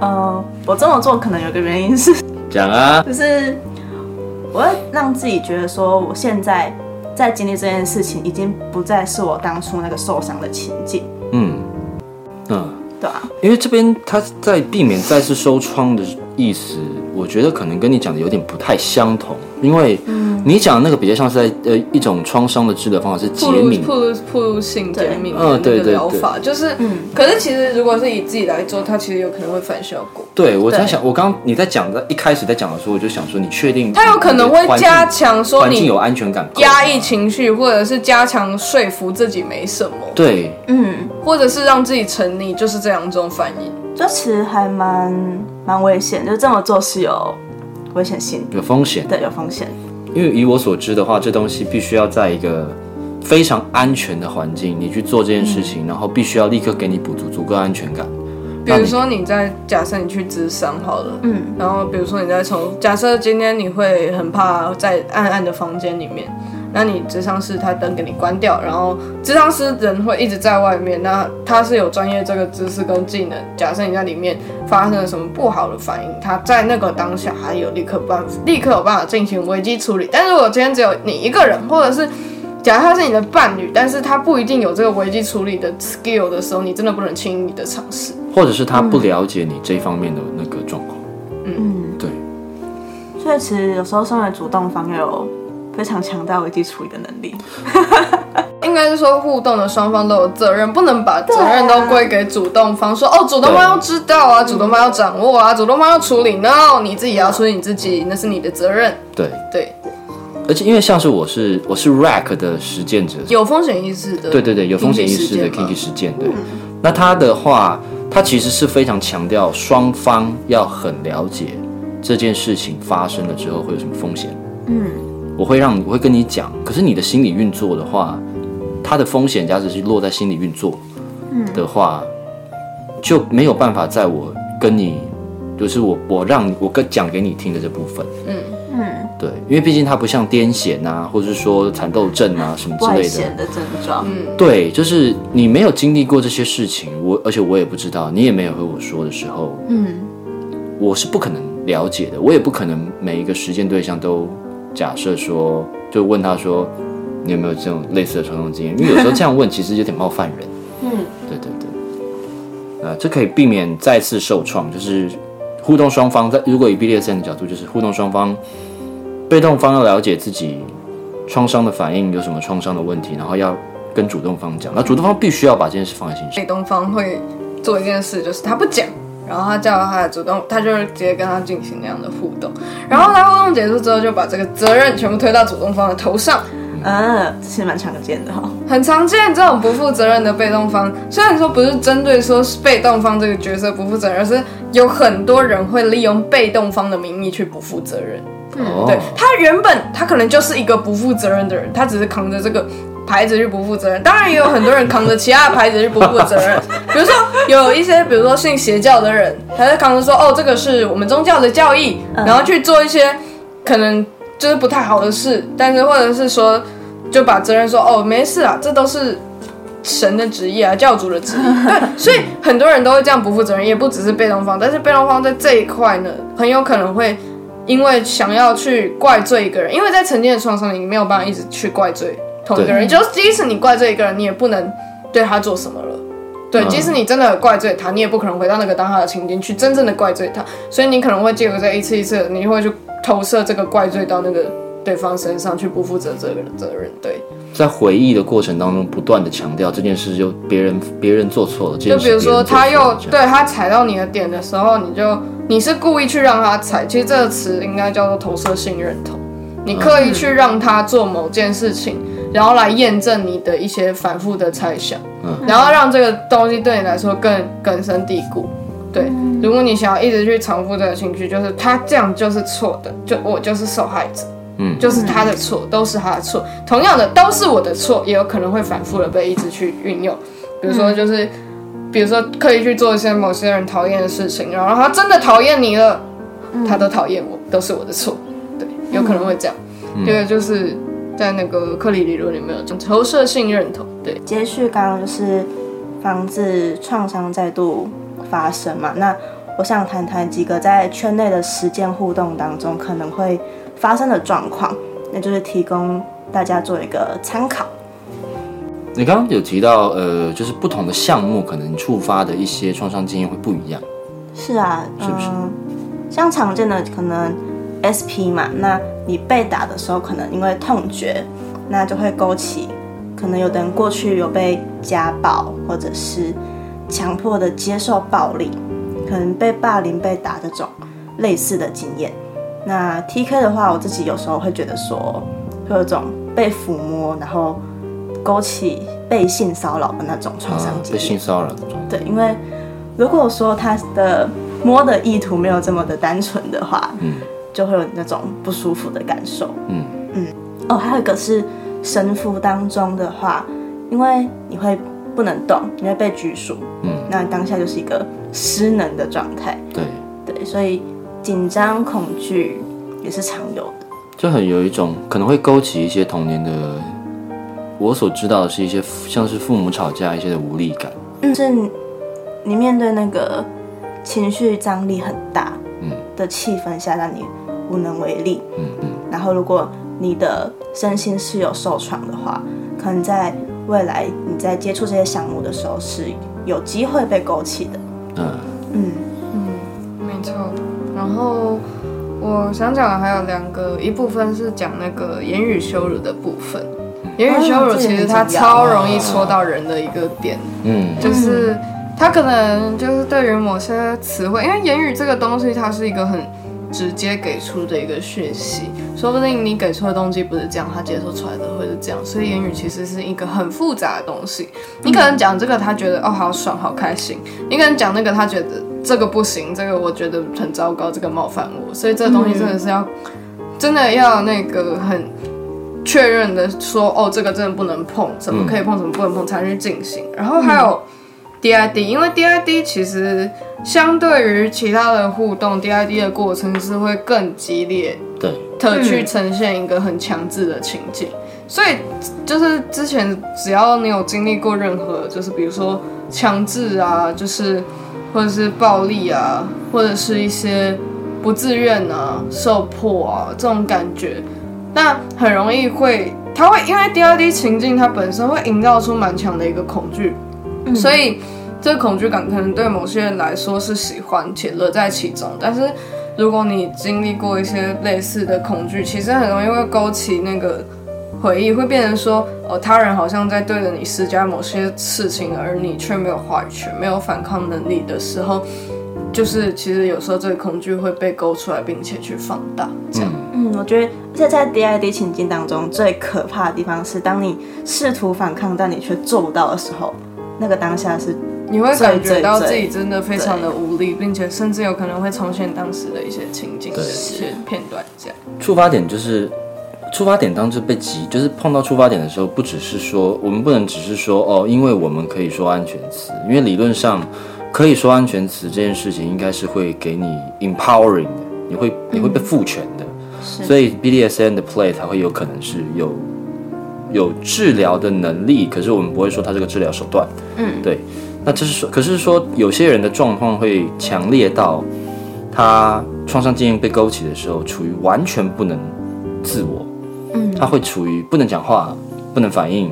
呃，我这么做可能有个原因是，讲啊，就是我要让自己觉得说，我现在在经历这件事情，已经不再是我当初那个受伤的情境，嗯，嗯。对吧、因为这边他在避免再次收窗的意思，我觉得可能跟你讲的有点不太相同。因为你讲的那个比较像是在呃一种创伤的治疗方法是洁铺路敏，铺路铺路性减敏的嗯那个对疗法，就是，嗯。可是其实如果是以自己来做，它其实有可能会反效果。对我在想，我刚你在讲的一开始在讲的时候，我就想说，你确定它有可能会加强说你有安全感。吗，压抑情绪，或者是加强说服自己没什么，对，嗯，或者是让自己沉溺，就是这两种反应。这其实还蛮蛮危险，就这么做是有危险性，有风险。对，有风险。因为以我所知的话，这东西必须要在一个非常安全的环境，你去做这件事情，然后必须要立刻给你补足足够安全感。比如说你在假设你去智商好了，嗯，然后比如说你在从假设今天你会很怕在暗暗的房间里面，那你智商师他灯给你关掉，然后智商师人会一直在外面，那他是有专业这个知识跟技能。假设你在里面发生了什么不好的反应，他在那个当下还有立刻办 立刻有办法进行危机处理。但是如果今天只有你一个人，或者是假如他是你的伴侣，但是他不一定有这个危机处理的 skill 的时候，你真的不能轻易的尝试。或者是他不了解你这方面的那个状况。嗯，对，所以其实有时候身为主动方要有非常强大危机处理的能力。应该是说互动的双方都有责任，不能把责任都归给主动方，说哦，主动方要知道啊，主动方要掌握啊，主动方要处理。No，你自己也要处理你自己，那是你的责任。对，对，而且因为像是我是我是 rack 的实践者，有风险意识的，对对对，有风险意识的嘛实践，对。那他的话，他其实是非常强调双方要很了解这件事情发生了之后会有什么风险。嗯，我会让我会跟你讲，可是你的心理运作的话，它的风险价值是落在心理运作的话，就没有办法在我跟你，就是我我让我跟讲给你听的这部分。嗯。嗯，对，因为毕竟它不像癫痫啊，或者是说蚕豆症啊什么之类的。显的症状，嗯，对，就是你没有经历过这些事情，我而且我也不知道，你也没有和我说的时候，嗯，我是不可能了解的，我也不可能每一个实践对象都假设说，就问他说你有没有这种类似的冲动经验，因为有时候这样问其实有点冒犯人。嗯，对对对，呃，这可以避免再次受创，就是互动双方在如果以 BDSM 的角度，就是互动双方被动方要了解自己创伤的反应有什么创伤的问题，然后要跟主动方讲，那主动方必须要把这件事放在心上。被动方会做一件事，就是他不讲，然后他叫他的主动，他就是直接跟他进行那样的互动，然后他互动结束之后，就把这个责任全部推到主动方的头上。嗯，这是蛮常见的哈、很常见这种不负责任的被动方，虽然说不是针对说是被动方这个角色不负责任，而是有很多人会利用被动方的名义去不负责任。嗯对他原本他可能就是一个不负责任的人，他只是扛着这个牌子是不负责任。当然也有很多人扛着其他的牌子是不负责任，比如说有一些比如说信邪教的人，他就扛着说哦这个是我们宗教的教义，然后去做一些可能就是不太好的事，但是或者是说就把责任说哦没事啊，这都是。神的旨意啊，教主的旨意，对，所以很多人都会这样不负责任，也不只是被动方，但是被动方在这一块呢，很有可能会因为想要去怪罪一个人，因为在曾经的创伤里，你没有办法一直去怪罪同一个人，对就是即使你怪罪一个人，你也不能对他做什么了。对，嗯即使你真的怪罪他，你也不可能回到那个当下的情境去真正的怪罪他，所以你可能会借由这一次一次，你会去投射这个怪罪到那个对方身上，去不负责这个责任。对，在回忆的过程当中，不断的强调这件事就别人别人做错了，就比如说他又对他踩到你的点的时候，你就你是故意去让他踩，其实这个词应该叫做投射性认同。你刻意去让他做某件事情，然后来验证你的一些反复的猜想，嗯然后让这个东西对你来说更根深蒂固。对，如果你想要一直去重复这个情绪，就是他这样就是错的，就我就是受害者，嗯就是他的错，都是他的错。同样的，都是我的错，也有可能会反复的被一直去运用。比如说，就是、比如说刻意去做一些某些人讨厌的事情，然后他真的讨厌你了，他都讨厌我，都是我的错。对，有可能会这样。这个就是在那个克里理论里面有讲投射性认同。对，接续刚刚就是防止创伤再度发生嘛，那我想谈谈几个在圈内的实践互动当中可能会发生的状况，那就是提供大家做一个参考。你刚刚有提到，呃，就是不同的项目可能触发的一些创伤经验会不一样。是啊，是不是嗯，像常见的可能 SP 嘛，那你被打的时候，可能因为痛觉，那就会勾起可能有的人过去有被家暴，或者是强迫的接受暴力，可能被霸凌、被打这种类似的经验。那 TK 的话，我自己有时候会觉得说，会有种被抚摸，然后勾起被性骚扰的那种创伤。被性骚扰的状。对，因为如果说他的摸的意图没有这么的单纯的话，嗯就会有那种不舒服的感受。嗯嗯哦，还有一个是神父当中的话，因为你会不能动，你会被拘束，嗯，那当下就是一个失能的状态。对，对，所以紧张、恐惧也是常有的。就很有一种可能会勾起一些童年的，我所知道的是一些像是父母吵架一些的无力感。嗯，是你面对那个情绪张力很大嗯的气氛下，让你无能为力。嗯嗯，然后，如果你的身心是有受创的话，可能在未来你在接触这些项目的时候是有机会被勾起的。嗯嗯嗯，没错。然后我想讲的还有两个，一部分是讲那个言语羞辱的部分。言语羞辱其实它超容易戳到人的一个点，嗯，就是它可能就是对于某些词汇，因为言语这个东西，它是一个很直接给出的一个讯息，说不定你给出的东西不是这样，他接受出来的会是这样。所以言语其实是一个很复杂的东西。你可能讲这个，他觉得哦好爽好开心；你可能讲那个，他觉得这个不行，这个我觉得很糟糕，这个冒犯我。所以这个东西真的是要真的要那个很确认的说，哦这个真的不能碰，怎么可以碰，怎么不能碰才去进行。然后还有。DID，因为 DID 其实相对于其他的互动，DID 的过程是会更激烈，对，的去呈现一个很强制的情境。所以就是之前只要你有经历过任何，就是比如说强制啊，就是或者是暴力啊，或者是一些不自愿啊、受迫啊这种感觉，那很容易会，它会因为 DID 情境它本身会营造出蛮强的一个恐惧。所以，这个恐惧感可能对某些人来说是喜欢且乐在其中。但是，如果你经历过一些类似的恐惧，其实很容易会勾起那个回忆，会变成说，哦，他人好像在对着你施加某些事情，而你却没有话语权、没有反抗能力的时候，就是其实有时候这个恐惧会被勾出来，并且去放大。这样，嗯，我觉得这在 DID 情境当中最可怕的地方是，当你试图反抗，但你却做不到的时候。那个当下是，你会感觉到自己真的非常的无力，并且甚至有可能会重现当时的一些情景的一些片段。这样，出发点就是出发点，当时被急，就是碰到出发点的时候，不只是说我们不能只是说哦，因为我们可以说安全词，因为理论上可以说安全词这件事情，应该是会给你 empowering 的，你会你会被赋权的，所以 BDSN 的 play 才会有可能是有。有治疗的能力，可是我们不会说它是个治疗手段。嗯，对。那这是说，可是说有些人的状况会强烈到，他创伤经验被勾起的时候，处于完全不能自我。嗯，他会处于不能讲话、不能反应。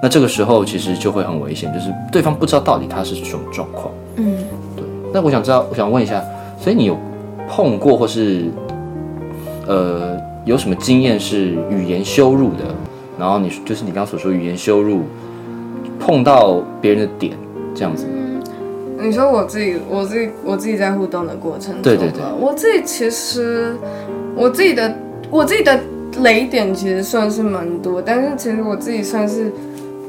那这个时候其实就会很危险，就是对方不知道到底他是什么状况。嗯，对。那我想知道，我想问一下，所以你有碰过或是呃有什么经验是语言羞辱的？然后你就是你刚刚所说语言羞辱，碰到别人的点这样子。你说我自己，我自己，我自己在互动的过程中，对对对，我自己其实我自己的我自己的雷点其实算是蛮多，但是其实我自己算是，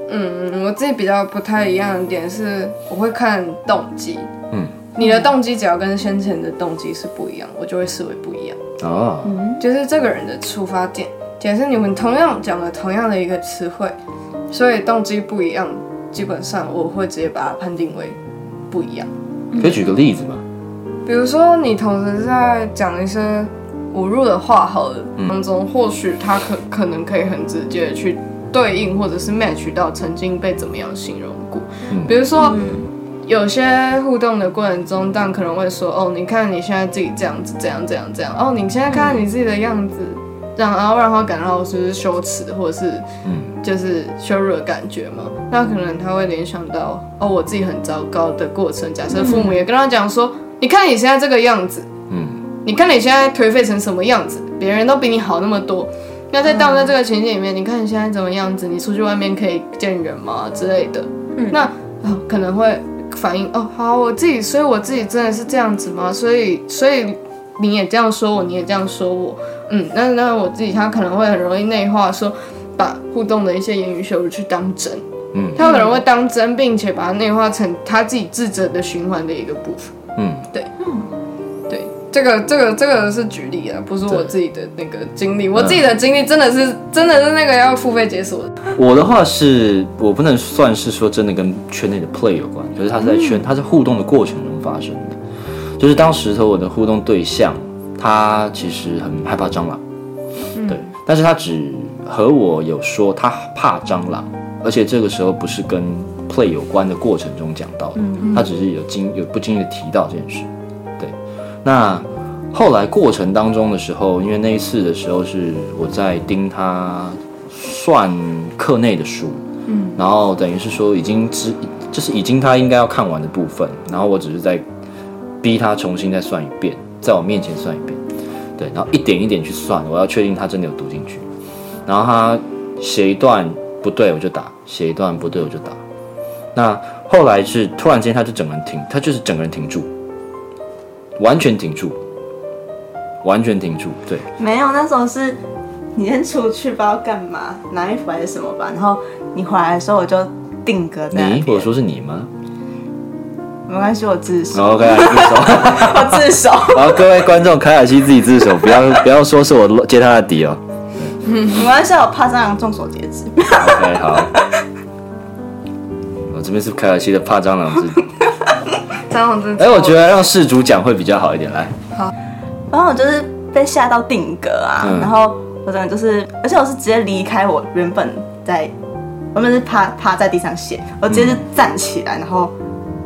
嗯，我自己比较不太一样的点是，我会看动机。嗯，你的动机只要跟先前的动机是不一样，我就会视为不一样。哦，嗯，就是这个人的出发点。假设你们同样讲了同样的一个词汇，所以动机不一样，基本上我会直接把它判定为不一样。可以举个例子吗？比如说你同时在讲一些侮辱的话，好了，当中或许他可可能可以很直接的去对应或者是 match 到曾经被怎么样形容过。比如说有些互动的过程中，但可能会说哦，你看你现在自己这样子，这样这样这样，哦，你现在看看你自己的样子。让然后让他感到就是羞耻或者是嗯就是羞辱的感觉嘛，那可能他会联想到哦我自己很糟糕的过程。假设父母也跟他讲说，你看你现在这个样子，嗯，你看你现在颓废成什么样子，别人都比你好那么多。那在当在这个情景里面，你看你现在怎么样子？你出去外面可以见人吗之类的？嗯，那可能会反应哦好我自己，所以我自己真的是这样子吗？所以所以你也这样说我，你也这样说我。嗯，那那我自己他可能会很容易内化，说把互动的一些言语羞辱去当真，嗯，他可能会当真，并且把它内化成他自己自责的循环的一个部分，嗯，对，嗯，对，这个这个这个是举例啊，不是我自己的那个经历，我自己的经历真的是真的是那个要付费解锁的。我的话是我不能算是说真的跟圈内的 play 有关，可是他是在圈，他在互动的过程中发生的，就是当时和我的互动对象。他其实很害怕蟑螂，对，但是他只和我有说他怕蟑螂，而且这个时候不是跟 play 有关的过程中讲到的，他只是有经有不经意的提到这件事，对。那后来过程当中的时候，因为那一次的时候是我在盯他算课内的书，嗯，然后等于是说已经知，就是已经他应该要看完的部分，然后我只是在逼他重新再算一遍。在我面前算一遍，对，然后一点一点去算，我要确定他真的有读进去。然后他写一段不对我就打，写一段不对我就打。那后来是突然间他就整个人停，他就是整个人停住，完全停住，完全停住，对，没有，那时候是你先出去不知道干嘛，拿衣服还是什么吧，然后你回来的时候我就定格在那你？边我说是你吗没关系，我自首，？OK，自首。我自首。然后各位观众，凯尔西自己自首，不要不要说是我揭他的底哦。嗯没关系，我怕蟑螂众所皆知。OK，好。我这边是凯尔西的怕蟑螂之底。这样子。哎，我觉得让事主讲会比较好一点。来，好然后我就是被吓到定格啊，嗯然后我真的就是，而且我是直接离开我原本在，原本是趴趴在地上写，我直接就站起来，然后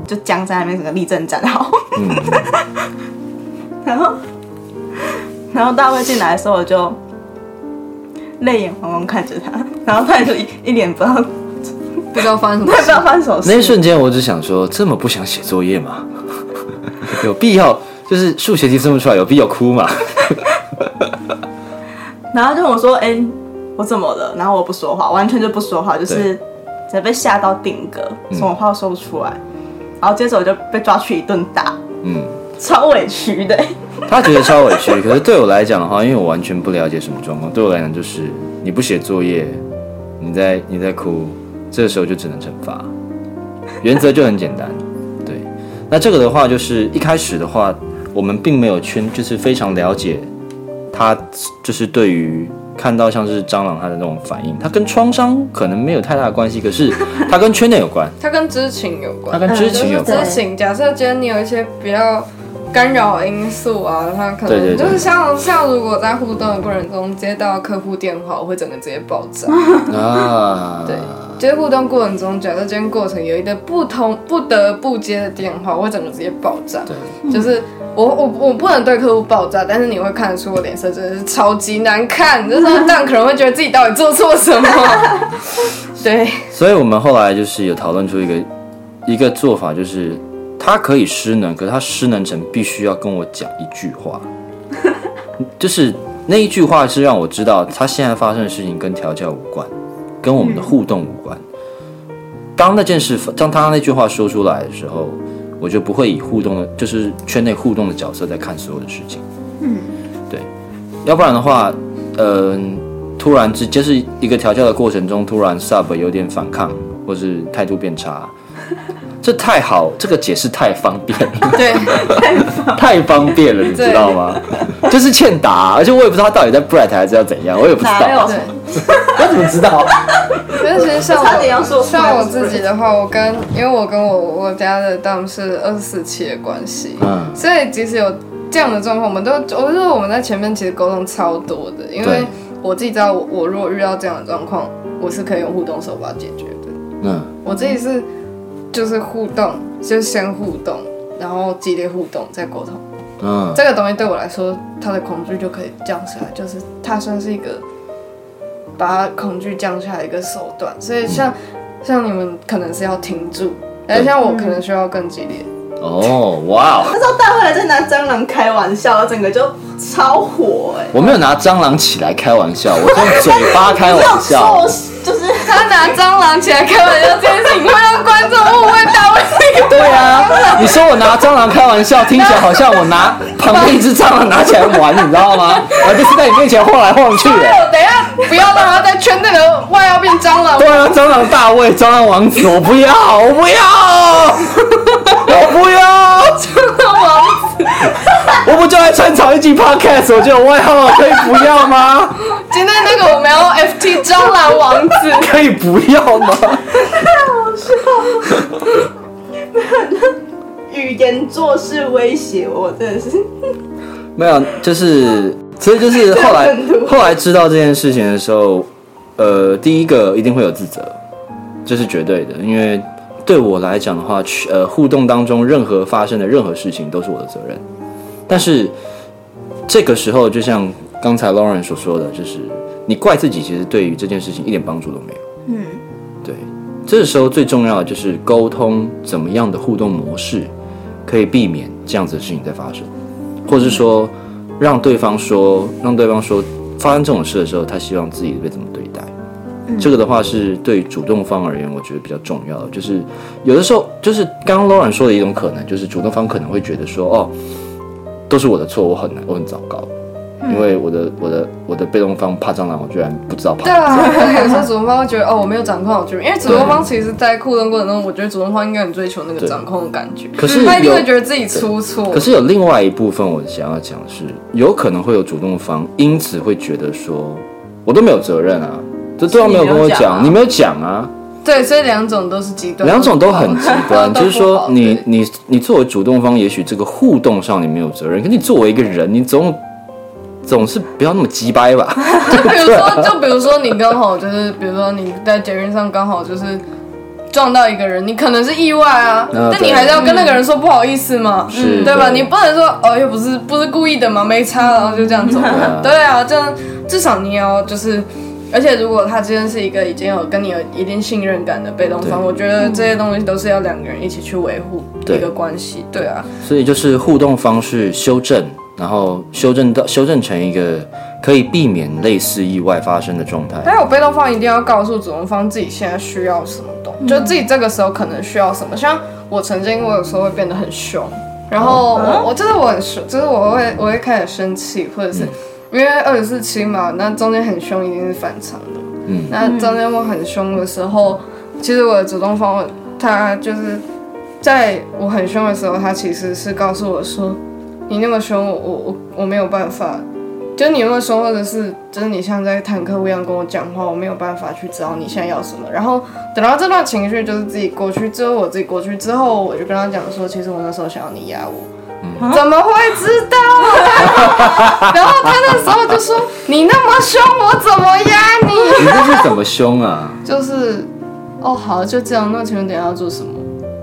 就僵在那边，整个立正站好。嗯，然后，然后大卫进来的时候，我就泪眼汪汪看着他，然后他也就一一脸不知道不知道发生什么不知道发生什么那一。瞬间我只想说，这么不想写作业吗？有必要？就是数学题生不出来，有必要哭吗？然后就问我说：“哎、我怎么了？”然后我不说话，完全就不说话，就是直接被吓到定格，什么话都说不出来。然后接着我就被抓去一顿打，嗯，超委屈的。他觉得超委屈，可是对我来讲的话，因为我完全不了解什么状况，对我来讲就是你不写作业，你在你在哭，这个时候就只能惩罚，原则就很简单，对。那这个的话，就是一开始的话，我们并没有圈，就是非常了解他，就是对于看到像是蟑螂它的那种反应，它跟创伤可能没有太大的关系，可是 它跟圈内有关，它跟知情有关，它跟知情有关就是知。情。假设今天你有一些比较干扰因素啊，它可能就是像像如果在互动的过程中接到客户电话，我会整个直接爆炸。啊，对，接互动过程中，假设今天过程有一个不同不得不接的电话，我会整个直接爆炸。对，就是我我我不能对客户爆炸，但是你会看得出我脸色真的是超级难看，就是这样可能会觉得自己到底做错什么。对，所以我们后来就是有讨论出一个一个做法，就是他可以失能，可是他失能成必须要跟我讲一句话，就是那一句话是让我知道他现在发生的事情跟调教无关，跟我们的互动无关。当那件事，当他那句话说出来的时候，我就不会以互动的，就是圈内互动的角色在看所有的事情。嗯，对，要不然的话，嗯、突然之就是一个调教的过程中，突然 sub 有点反抗，或是态度变差，这太好，这个解释太方便了，对，太方便了，你知道吗？就是欠打，而且我也不知道他到底在 bright 还是要怎样，我也不知道，对。我怎么知道？其实像我像我自己的话，我跟因为我跟我我家的 dom 是二十四期的关系，嗯所以即使有这样的状况，我们都我觉得我们在前面其实沟通超多的，因为我自己知道我我如果遇到这样的状况，我是可以用互动手法解决的。嗯，我自己是就是互动，就先互动，然后激烈互动再沟通。嗯，这个东西对我来说，它的恐惧就可以降下来，就是它算是一个把恐惧降下来一个手段。所以像、像你们可能是要停住，而像我可能需要更激烈。哦，哇哦，那时候带回来在拿蟑螂开玩笑，整个就超火哎、我没有拿蟑螂起来开玩笑，我是用嘴巴开玩笑。做就是他拿蟑螂起来开玩笑，这件事情会让观众误会大卫是一个对啊，你说我拿蟑螂开玩笑，听起来好像我拿旁边一只蟑螂拿起来玩，你知道吗？而就是在你面前晃来晃去的。等一下不要让他在圈内的外要变蟑螂。对啊，蟑螂大卫，蟑螂王子，我不要，我不要，我不要，蟑螂王子，我不就来穿草一集 podcast，我就有外号了，可以不要吗？今天那个我们要 FT 蟑螂王子。可以不要吗？太好笑了语言做事威胁我，真的是没有，就是，所以就是后来 后来知道这件事情的时候，呃，第一个一定会有自责，这是绝对的，因为对我来讲的话，去呃，互动当中任何发生的任何事情都是我的责任。但是这个时候，就像刚才 Lauren 所说的，就是你怪自己，其实对于这件事情一点帮助都没有。嗯，对，这时候最重要的就是沟通怎么样的互动模式可以避免这样子的事情在发生，或者是说让对方说，让对方说发生这种事的时候，他希望自己被怎么对待。这个的话是对主动方而言，我觉得比较重要的，就是有的时候就是刚刚 Lauren 说的一种可能，就是主动方可能会觉得说，哦，都是我的错，我很难，我很糟糕，因为我的我的我的被动方怕蟑螂，我居然不知道怕。对啊，可能 有时候主动方会觉得哦，我没有掌控好局面，因为主动方其实，在互动过程中，我觉得主动方应该很追求那个掌控的感觉，可是他一定会觉得自己出错。可是有另外一部分我想要讲的是，有可能会有主动方，因此会觉得说，我都没有责任啊，这对方没有跟我讲，你没有讲啊，对，所以两种都是极端，两种都很极端，就是说你对。你你作为主动方，也许这个互动上你没有责任，可你作为一个人，你总总是不要那么鸡掰吧？就比如说，就比如说你刚好就是，比如说你在捷运上刚好就是撞到一个人，你可能是意外啊，啊但你还是要跟那个人说不好意思嘛，嗯对吧？对你不能说哦，又不是不是故意的嘛，没差，然后就这样走。啊 对啊，这样至少你也要就是。而且，如果他之间是一个已经有跟你有一定信任感的被动方，我觉得这些东西都是要两个人一起去维护一个关系。对啊，所以就是互动方式修正，然后修正到修正成一个可以避免类似意外发生的状态。还有被动方一定要告诉主动方自己现在需要什么东就自己这个时候可能需要什么。像我曾经，我有时候会变得很凶，然后我我就是我很凶，就是我会我会开始生气，或者是、因为二十四七嘛，那中间很凶一定是反常的。嗯那中间我很凶的时候，其实我的主动方他就是在我很凶的时候，他其实是告诉我说：“你那么凶，我我我我没有办法。”就你那么凶，或者是就是你像在坦克一样跟我讲话，我没有办法去知道你现在要什么。然后等到这段情绪就是自己过去之后，我自己过去之后，我就跟他讲说，其实我那时候想要你压我。怎么会知道？然后他那时候就说：“你那么凶，我怎么压你？”你这是怎么凶啊？就是，哦，好，就这样。那请问等下要做什么？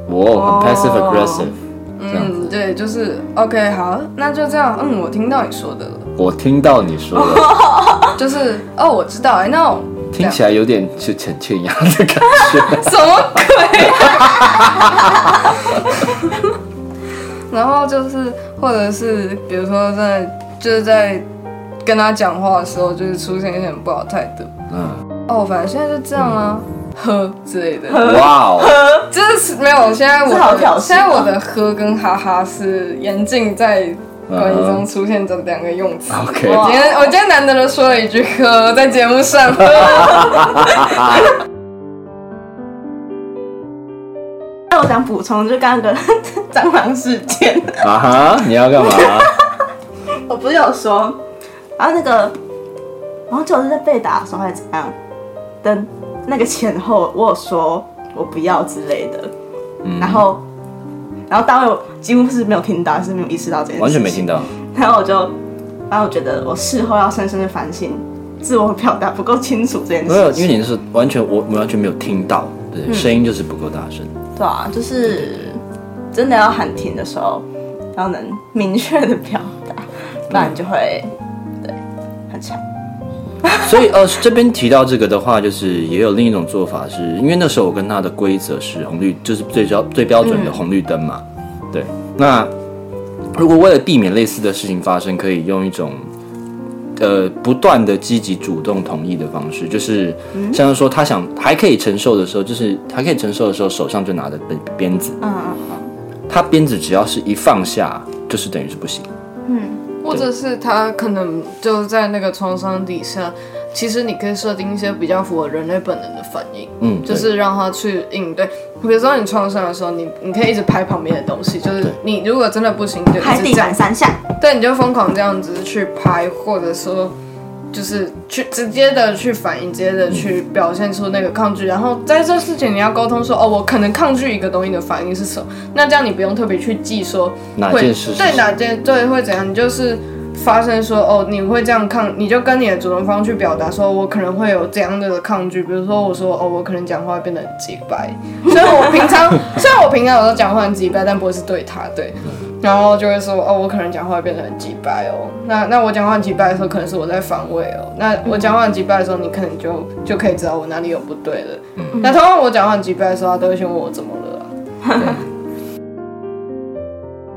我很 passive aggressive，嗯，对，就是 OK，好，那就这样。嗯，我听到你说的了，我听到你说的，就是哦，我知道，哎，那我听起来有点就很欠牙的感觉。什么鬼、然后就是，或者是比如说在就是在跟他讲话的时候，就是出现一些很不好的态度。嗯，哦，反正现在就这样啊，呵之类的。哇哦，就是没有，现在我这好挑的现在我的呵跟哈哈是严禁在关系中出现这两个用词。OK 我今天我今天难得的说了一句呵在节目上，那我想补充，就刚刚的 蟑螂事件，啊哈，你要干嘛？我不是有说，然后那个，然后就是在被打的时候还是怎样，的那个前后，我有说我不要之类的，嗯然后，然后当时我几乎是没有听到，是没有意识到这件事，完全没听。到。然后我就，然后我觉得我事后要深深的反省，自我表达不够清楚这件事没有，因为你是完全我我完全没有听到，对，声音就是不够大声。对啊，就是真的要喊停的时候，要能明确的表达，不然就会对很强。所以呃，这边提到这个的话，就是也有另一种做法是，因为那时候我跟他的规则是红绿，就是最标最标准的红绿灯嘛。对，那如果为了避免类似的事情发生，可以用一种呃不断的积极主动同意的方式，就是像是说他想还可以承受的时候，就是还可以承受的时候，手上就拿着鞭鞭子，嗯嗯嗯。他鞭子只要是一放下，就是等于是不行。或者是他可能就在那个创伤底下，其实你可以设定一些比较符合人类本能的反应，嗯，就是让他去应对。比如说你创伤的时候，你你可以一直拍旁边的东西，就是你如果真的不行，你就拍地板三下，对，你就疯狂这样子去拍，或者说就是去直接的去反应，直接的去表现出那个抗拒。然后在这事情你要沟通说，哦，我可能抗拒一个东西的反应是什么。那这样你不用特别去记说哪对哪件对会怎样，你就是。发生说哦，你会这样抗，你就跟你的主动方去表达说，我可能会有怎样的抗拒，比如说我说哦，我可能讲话变得很直白，虽然我平常 虽然我平常有时候讲话很直白，但不会是对他对，然后就会说哦，我可能讲话会变得很急掰哦。那那我讲话很急掰的时候，可能是我在防卫哦。那我讲话很急掰的时候，你可能就就可以知道我哪里有不对了。那通常我讲话很急掰的时候，他都会先问我怎么了啊、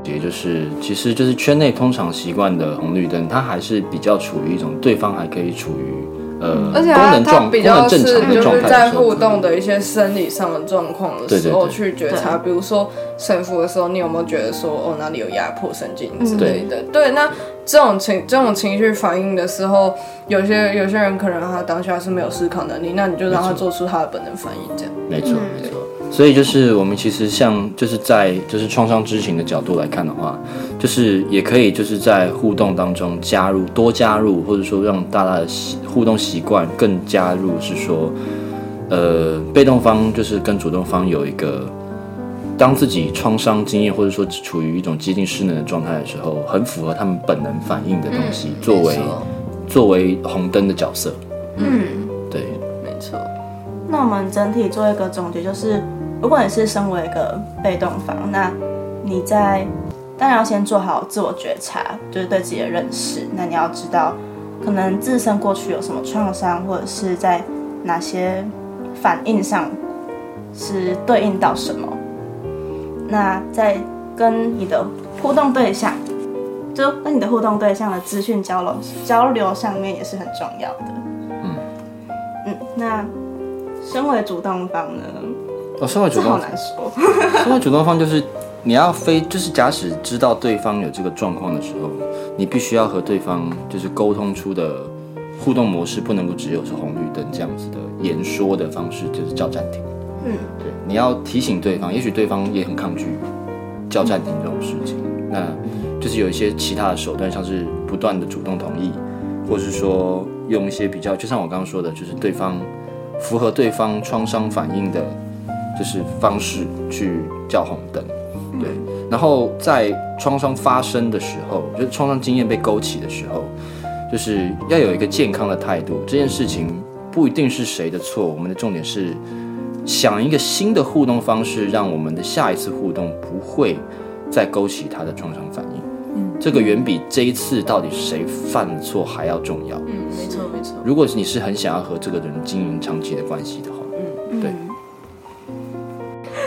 也就是，其实就是圈内通常习惯的红绿灯，它还是比较处于一种对方还可以处于呃而且功它它能状比较是就是在互，动的一些生理上的状况的时候去觉察，比如说胜负的时候，你有没有觉得说哦哪里有压迫神经之类的？对，那这种情这种情绪反应的时候，有些有些人可能他当下是没有思考能力，那你就让他做出他的本能反应，这样。没错没错。所以就是我们其实像就是在就是创伤知情的角度来看的话，就是也可以就是在互动当中加入多加入，或者说让大家的习互动习惯更加入是说，呃，被动方就是跟主动方有一个。当自己创伤经验或者说处于一种接近失能的状态的时候，很符合他们本能反应的东西，作为作为红灯的角色。嗯，对，没错，那我们整体做一个总结，就是如果你是身为一个被动方，那你在当然要先做好自我觉察，就是对自己的认识。那你要知道，可能自身过去有什么创伤，或者是在哪些反应上是对应到什么。那在跟你的互动对象，就跟你的互动对象的资讯交流交流上面也是很重要的。嗯嗯，那身为主动方呢，哦，身为主动这好难说。身为主动方就是你要非就是假使知道对方有这个状况的时候，你必须要和对方就是沟通出的互动模式不能够只有是红绿灯这样子的言说的方式，就是叫暂停。嗯，对，你要提醒对方，也许对方也很抗拒叫暂停这种事情，那就是有一些其他的手段，像是不断的主动同意，或是说用一些比较，就像我刚刚说的，就是对方符合对方创伤反应的，就是方式去叫红灯，对。然后在创伤发生的时候，就是创伤经验被勾起的时候，就是要有一个健康的态度。这件事情不一定是谁的错，我们的重点是想一个新的互动方式，让我们的下一次互动不会再勾起他的创伤反应。嗯，这个远比这一次到底谁犯了错还要重要。嗯，没错没错。如果你是很想要和这个人经营长期的关系的话，嗯对。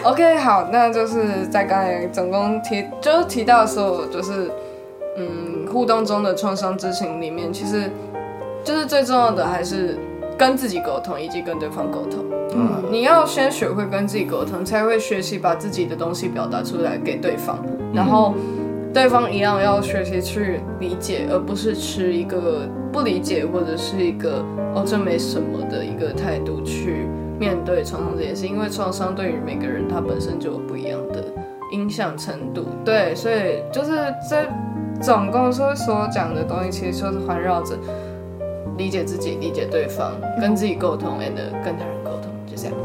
OK，好，那就是在刚才总共提，就是提到说，就是嗯，互动中的创伤之情里面，其实就是最重要的还是跟自己沟通，以及跟对方沟通。嗯，你要先学会跟自己沟通，才会学习把自己的东西表达出来给对方，然后对方一样要学习去理解，而不是持一个不理解或者是一个哦这没什么的一个态度去面对创伤这件事，因为创伤对于每个人他本身就有不一样的影响程度，对，所以就是这总共说所讲的东西，其实就是环绕着理解自己、理解对方、跟自己沟通，and 跟他人沟通，就这样。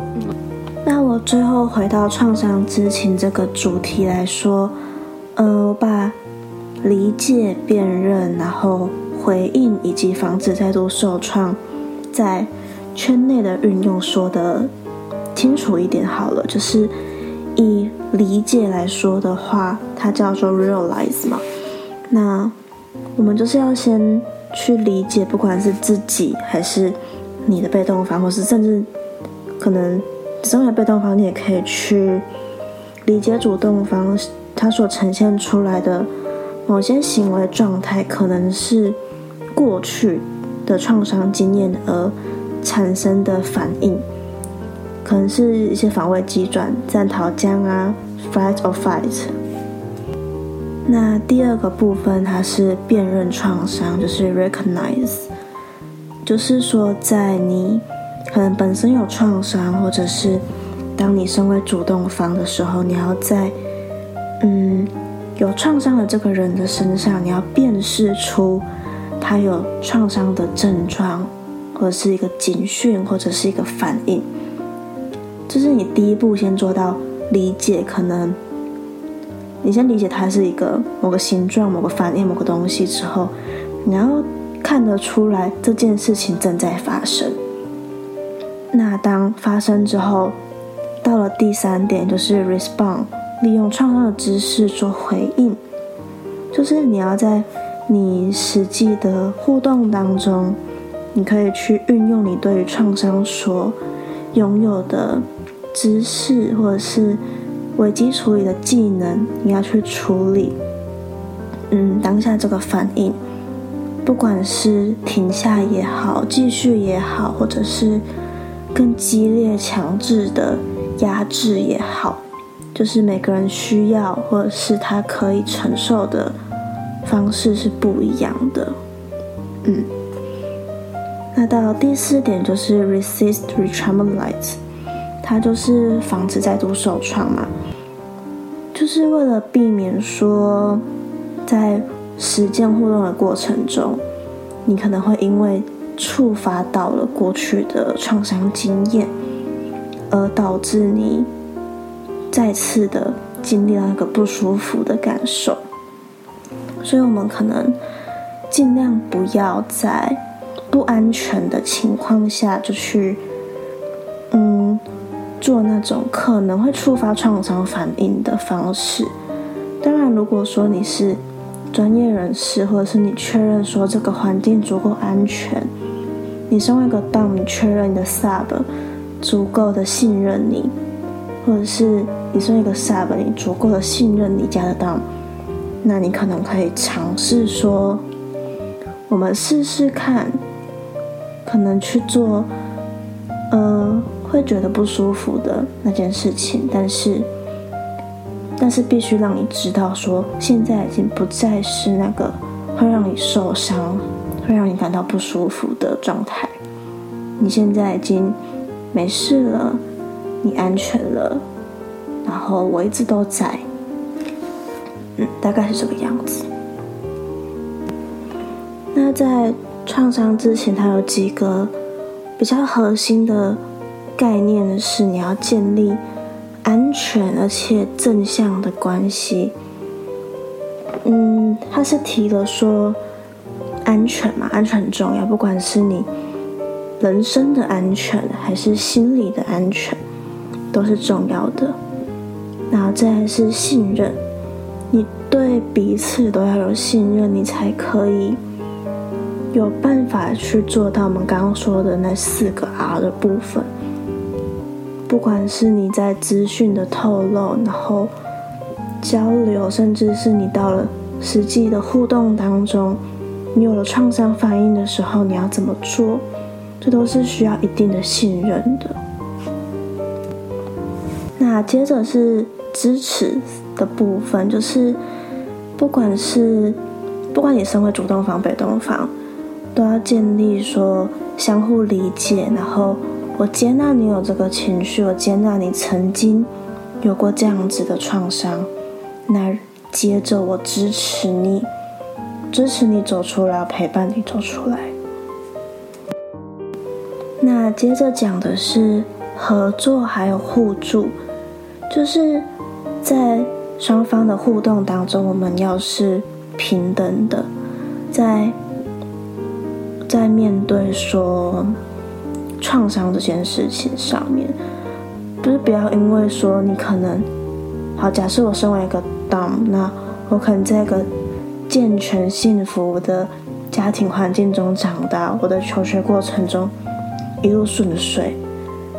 那我最后回到创伤知情这个主题来说，呃，我把理解、辨认，然后回应以及防止再度受创，在圈内的运用说的清楚一点好了。就是以理解来说的话，它叫做 realize 嘛。那我们就是要先去理解，不管是自己还是你的被动方，或是甚至可能身为被动方，你也可以去理解主动方他所呈现出来的某些行为状态，可能是过去的创伤经验而产生的反应，可能是一些防卫机转、战逃僵啊、fight or fight。那第二个部分，它是辨认创伤，就是 recognize，就是说在你可能本身有创伤，或者是当你身为主动方的时候，你要在嗯有创伤的这个人的身上，你要辨识出他有创伤的症状，或者是一个警讯，或者是一个反应。这是你第一步先做到理解，可能你先理解它是一个某个形状、某个反应、某个东西之后，你要看得出来这件事情正在发生。那当发生之后，到了第三点就是 respond，利用创伤的知识做回应，就是你要在你实际的互动当中，你可以去运用你对于创伤所拥有的知识或者是危机处理的技能，你要去处理，嗯，当下这个反应。不管是停下也好，继续也好，或者是更激烈、强制的压制也好，就是每个人需要或者是他可以承受的方式是不一样的。嗯，那到第四点就是 resist retraumatize，它就是防止再度受创嘛，就是为了避免说在。实践互动的过程中，你可能会因为触发到了过去的创伤经验，而导致你再次的经历了一个不舒服的感受。所以，我们可能尽量不要在不安全的情况下就去，嗯，做那种可能会触发创伤反应的方式。当然，如果说你是专业人士，或者是你确认说这个环境足够安全，你身为一个 dom，你确认你的 sub 足够的信任你，或者是你身为一个 sub，你足够的信任你家的 dom，那你可能可以尝试说，我们试试看，可能去做，呃，会觉得不舒服的那件事情，但是。但是必须让你知道，说现在已经不再是那个会让你受伤、会让你感到不舒服的状态。你现在已经没事了，你安全了，然后我一直都在。嗯，大概是这个样子。那在创伤之前，它有几个比较核心的概念是你要建立。安全而且正向的关系，嗯，他是提了说安全嘛，安全很重要，不管是你人生的安全还是心理的安全，都是重要的。然后再是信任，你对彼此都要有信任，你才可以有办法去做到我们刚刚说的那四个 R 的部分。不管是你在资讯的透露，然后交流，甚至是你到了实际的互动当中，你有了创伤反应的时候，你要怎么做？这都是需要一定的信任的。那接着是支持的部分，就是不管是不管你身为主动方、被动方，都要建立说相互理解，然后。我接纳你有这个情绪，我接纳你曾经有过这样子的创伤。那接着我支持你，支持你走出来，陪伴你走出来。那接着讲的是合作还有互助，就是在双方的互动当中，我们要是平等的，在在面对说。创伤这件事情上面，不是不要因为说你可能好，假设我身为一个 dom，那我可能在一个健全幸福的家庭环境中长大，我的求学过程中一路顺遂。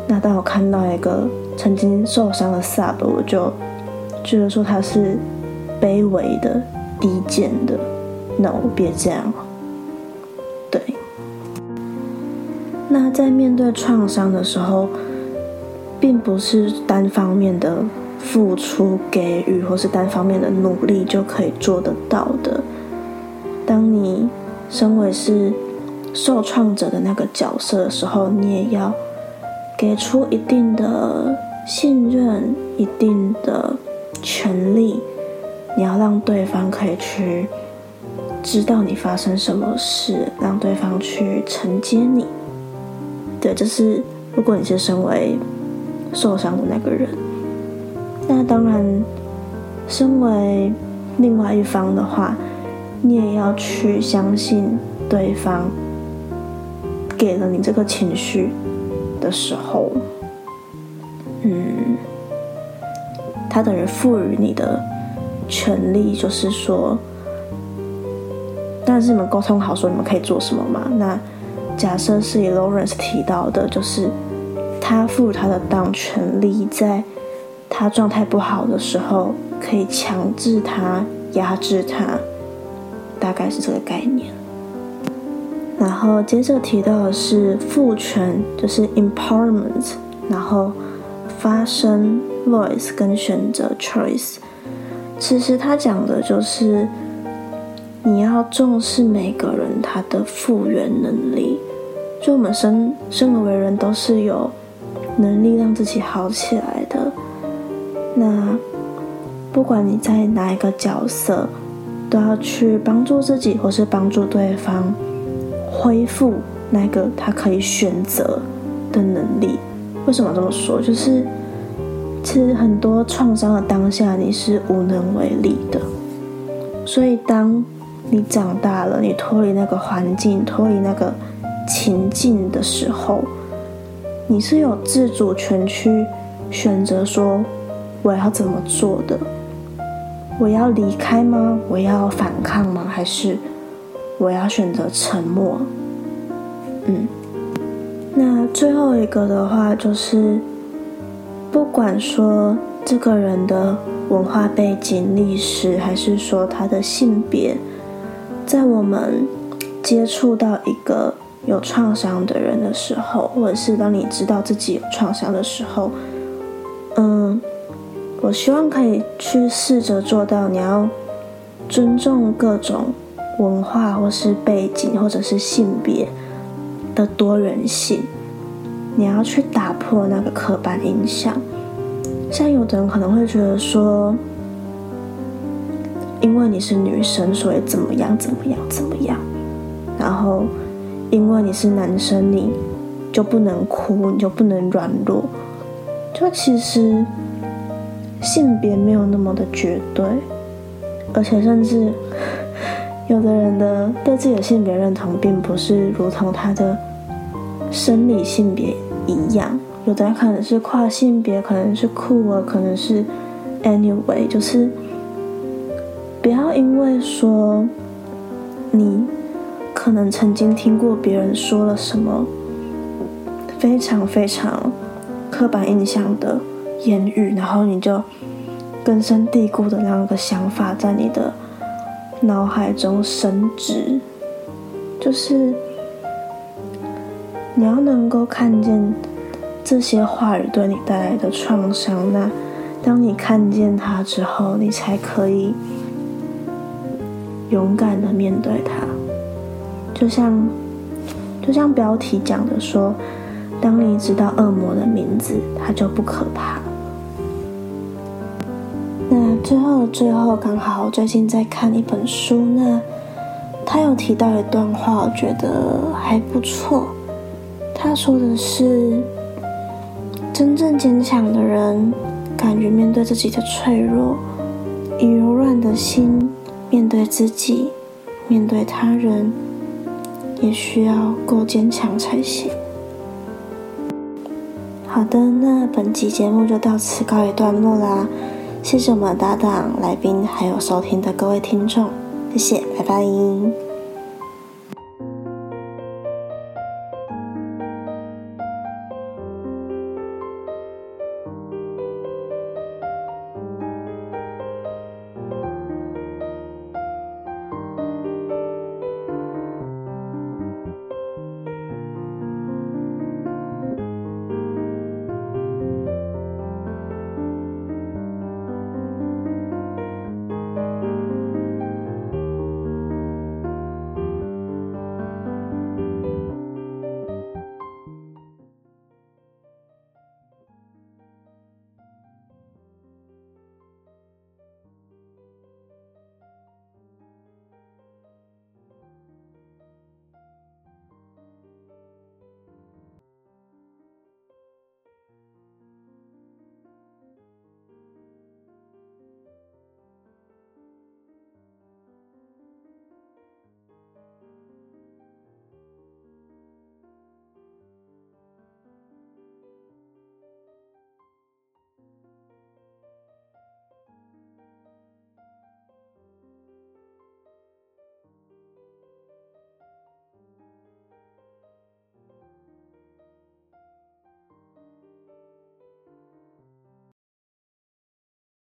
那当我看到一个曾经受伤的 sub，我就觉得说他是卑微的、低贱的。No，别这样。那在面对创伤的时候，并不是单方面的付出、给予，或是单方面的努力就可以做得到的。当你身为是受创者的那个角色的时候，你也要给出一定的信任、一定的权利。你要让对方可以去知道你发生什么事，让对方去承接你。对，就是如果你是身为受伤的那个人，那当然，身为另外一方的话，你也要去相信对方给了你这个情绪的时候，嗯，他等于赋予你的权利，就是说，但是你们沟通好，说你们可以做什么嘛？那。假设是以 Lawrence 提到的，就是他赋予他的当权利，在他状态不好的时候，可以强制他、压制他，大概是这个概念。然后接着提到的是赋权，就是 empowerment，然后发声 voice 跟选择 choice。其实他讲的就是你要重视每个人他的复原能力。就我们生生而为人都是有能力让自己好起来的。那不管你在哪一个角色，都要去帮助自己或是帮助对方。恢复那个他可以选择的能力。为什么这么说？就是其实很多创伤的当下，你是无能为力的。所以当你长大了，你脱离那个环境，脱离那个情境的时候，你是有自主权去选择说我要怎么做的。我要离开吗？我要反抗吗？还是？我要选择沉默。嗯，那最后一个的话就是，不管说这个人的文化背景、历史，还是说他的性别，在我们接触到一个有创伤的人的时候，或者是当你知道自己有创伤的时候，嗯，我希望可以去试着做到，你要尊重各种。文化或是背景，或者是性别的多元性，你要去打破那个刻板印象。像有的人可能会觉得说，因为你是女生，所以怎么样怎么样怎么样，然后因为你是男生，你就不能哭，你就不能软弱。就其实性别没有那么的绝对，而且甚至。有的人的对自己的性别认同，并不是如同他的生理性别一样。有的可能是跨性别，可能是酷儿，可能是 anyway，就是不要因为说你可能曾经听过别人说了什么非常非常刻板印象的言语，然后你就根深蒂固的那个想法在你的。脑海中升值，就是你要能够看见这些话语对你带来的创伤。那当你看见它之后，你才可以勇敢的面对它。就像就像标题讲的说，当你知道恶魔的名字，它就不可怕。那最后最后，刚好最近在看一本书，那他有提到一段话，我觉得还不错。他说的是：真正坚强的人，敢于面对自己的脆弱，以柔软的心面对自己，面对他人，也需要够坚强才行。好的，那本集节目就到此告一段落啦。谢谢我们的搭档、来宾，还有收听的各位听众，谢谢，拜拜。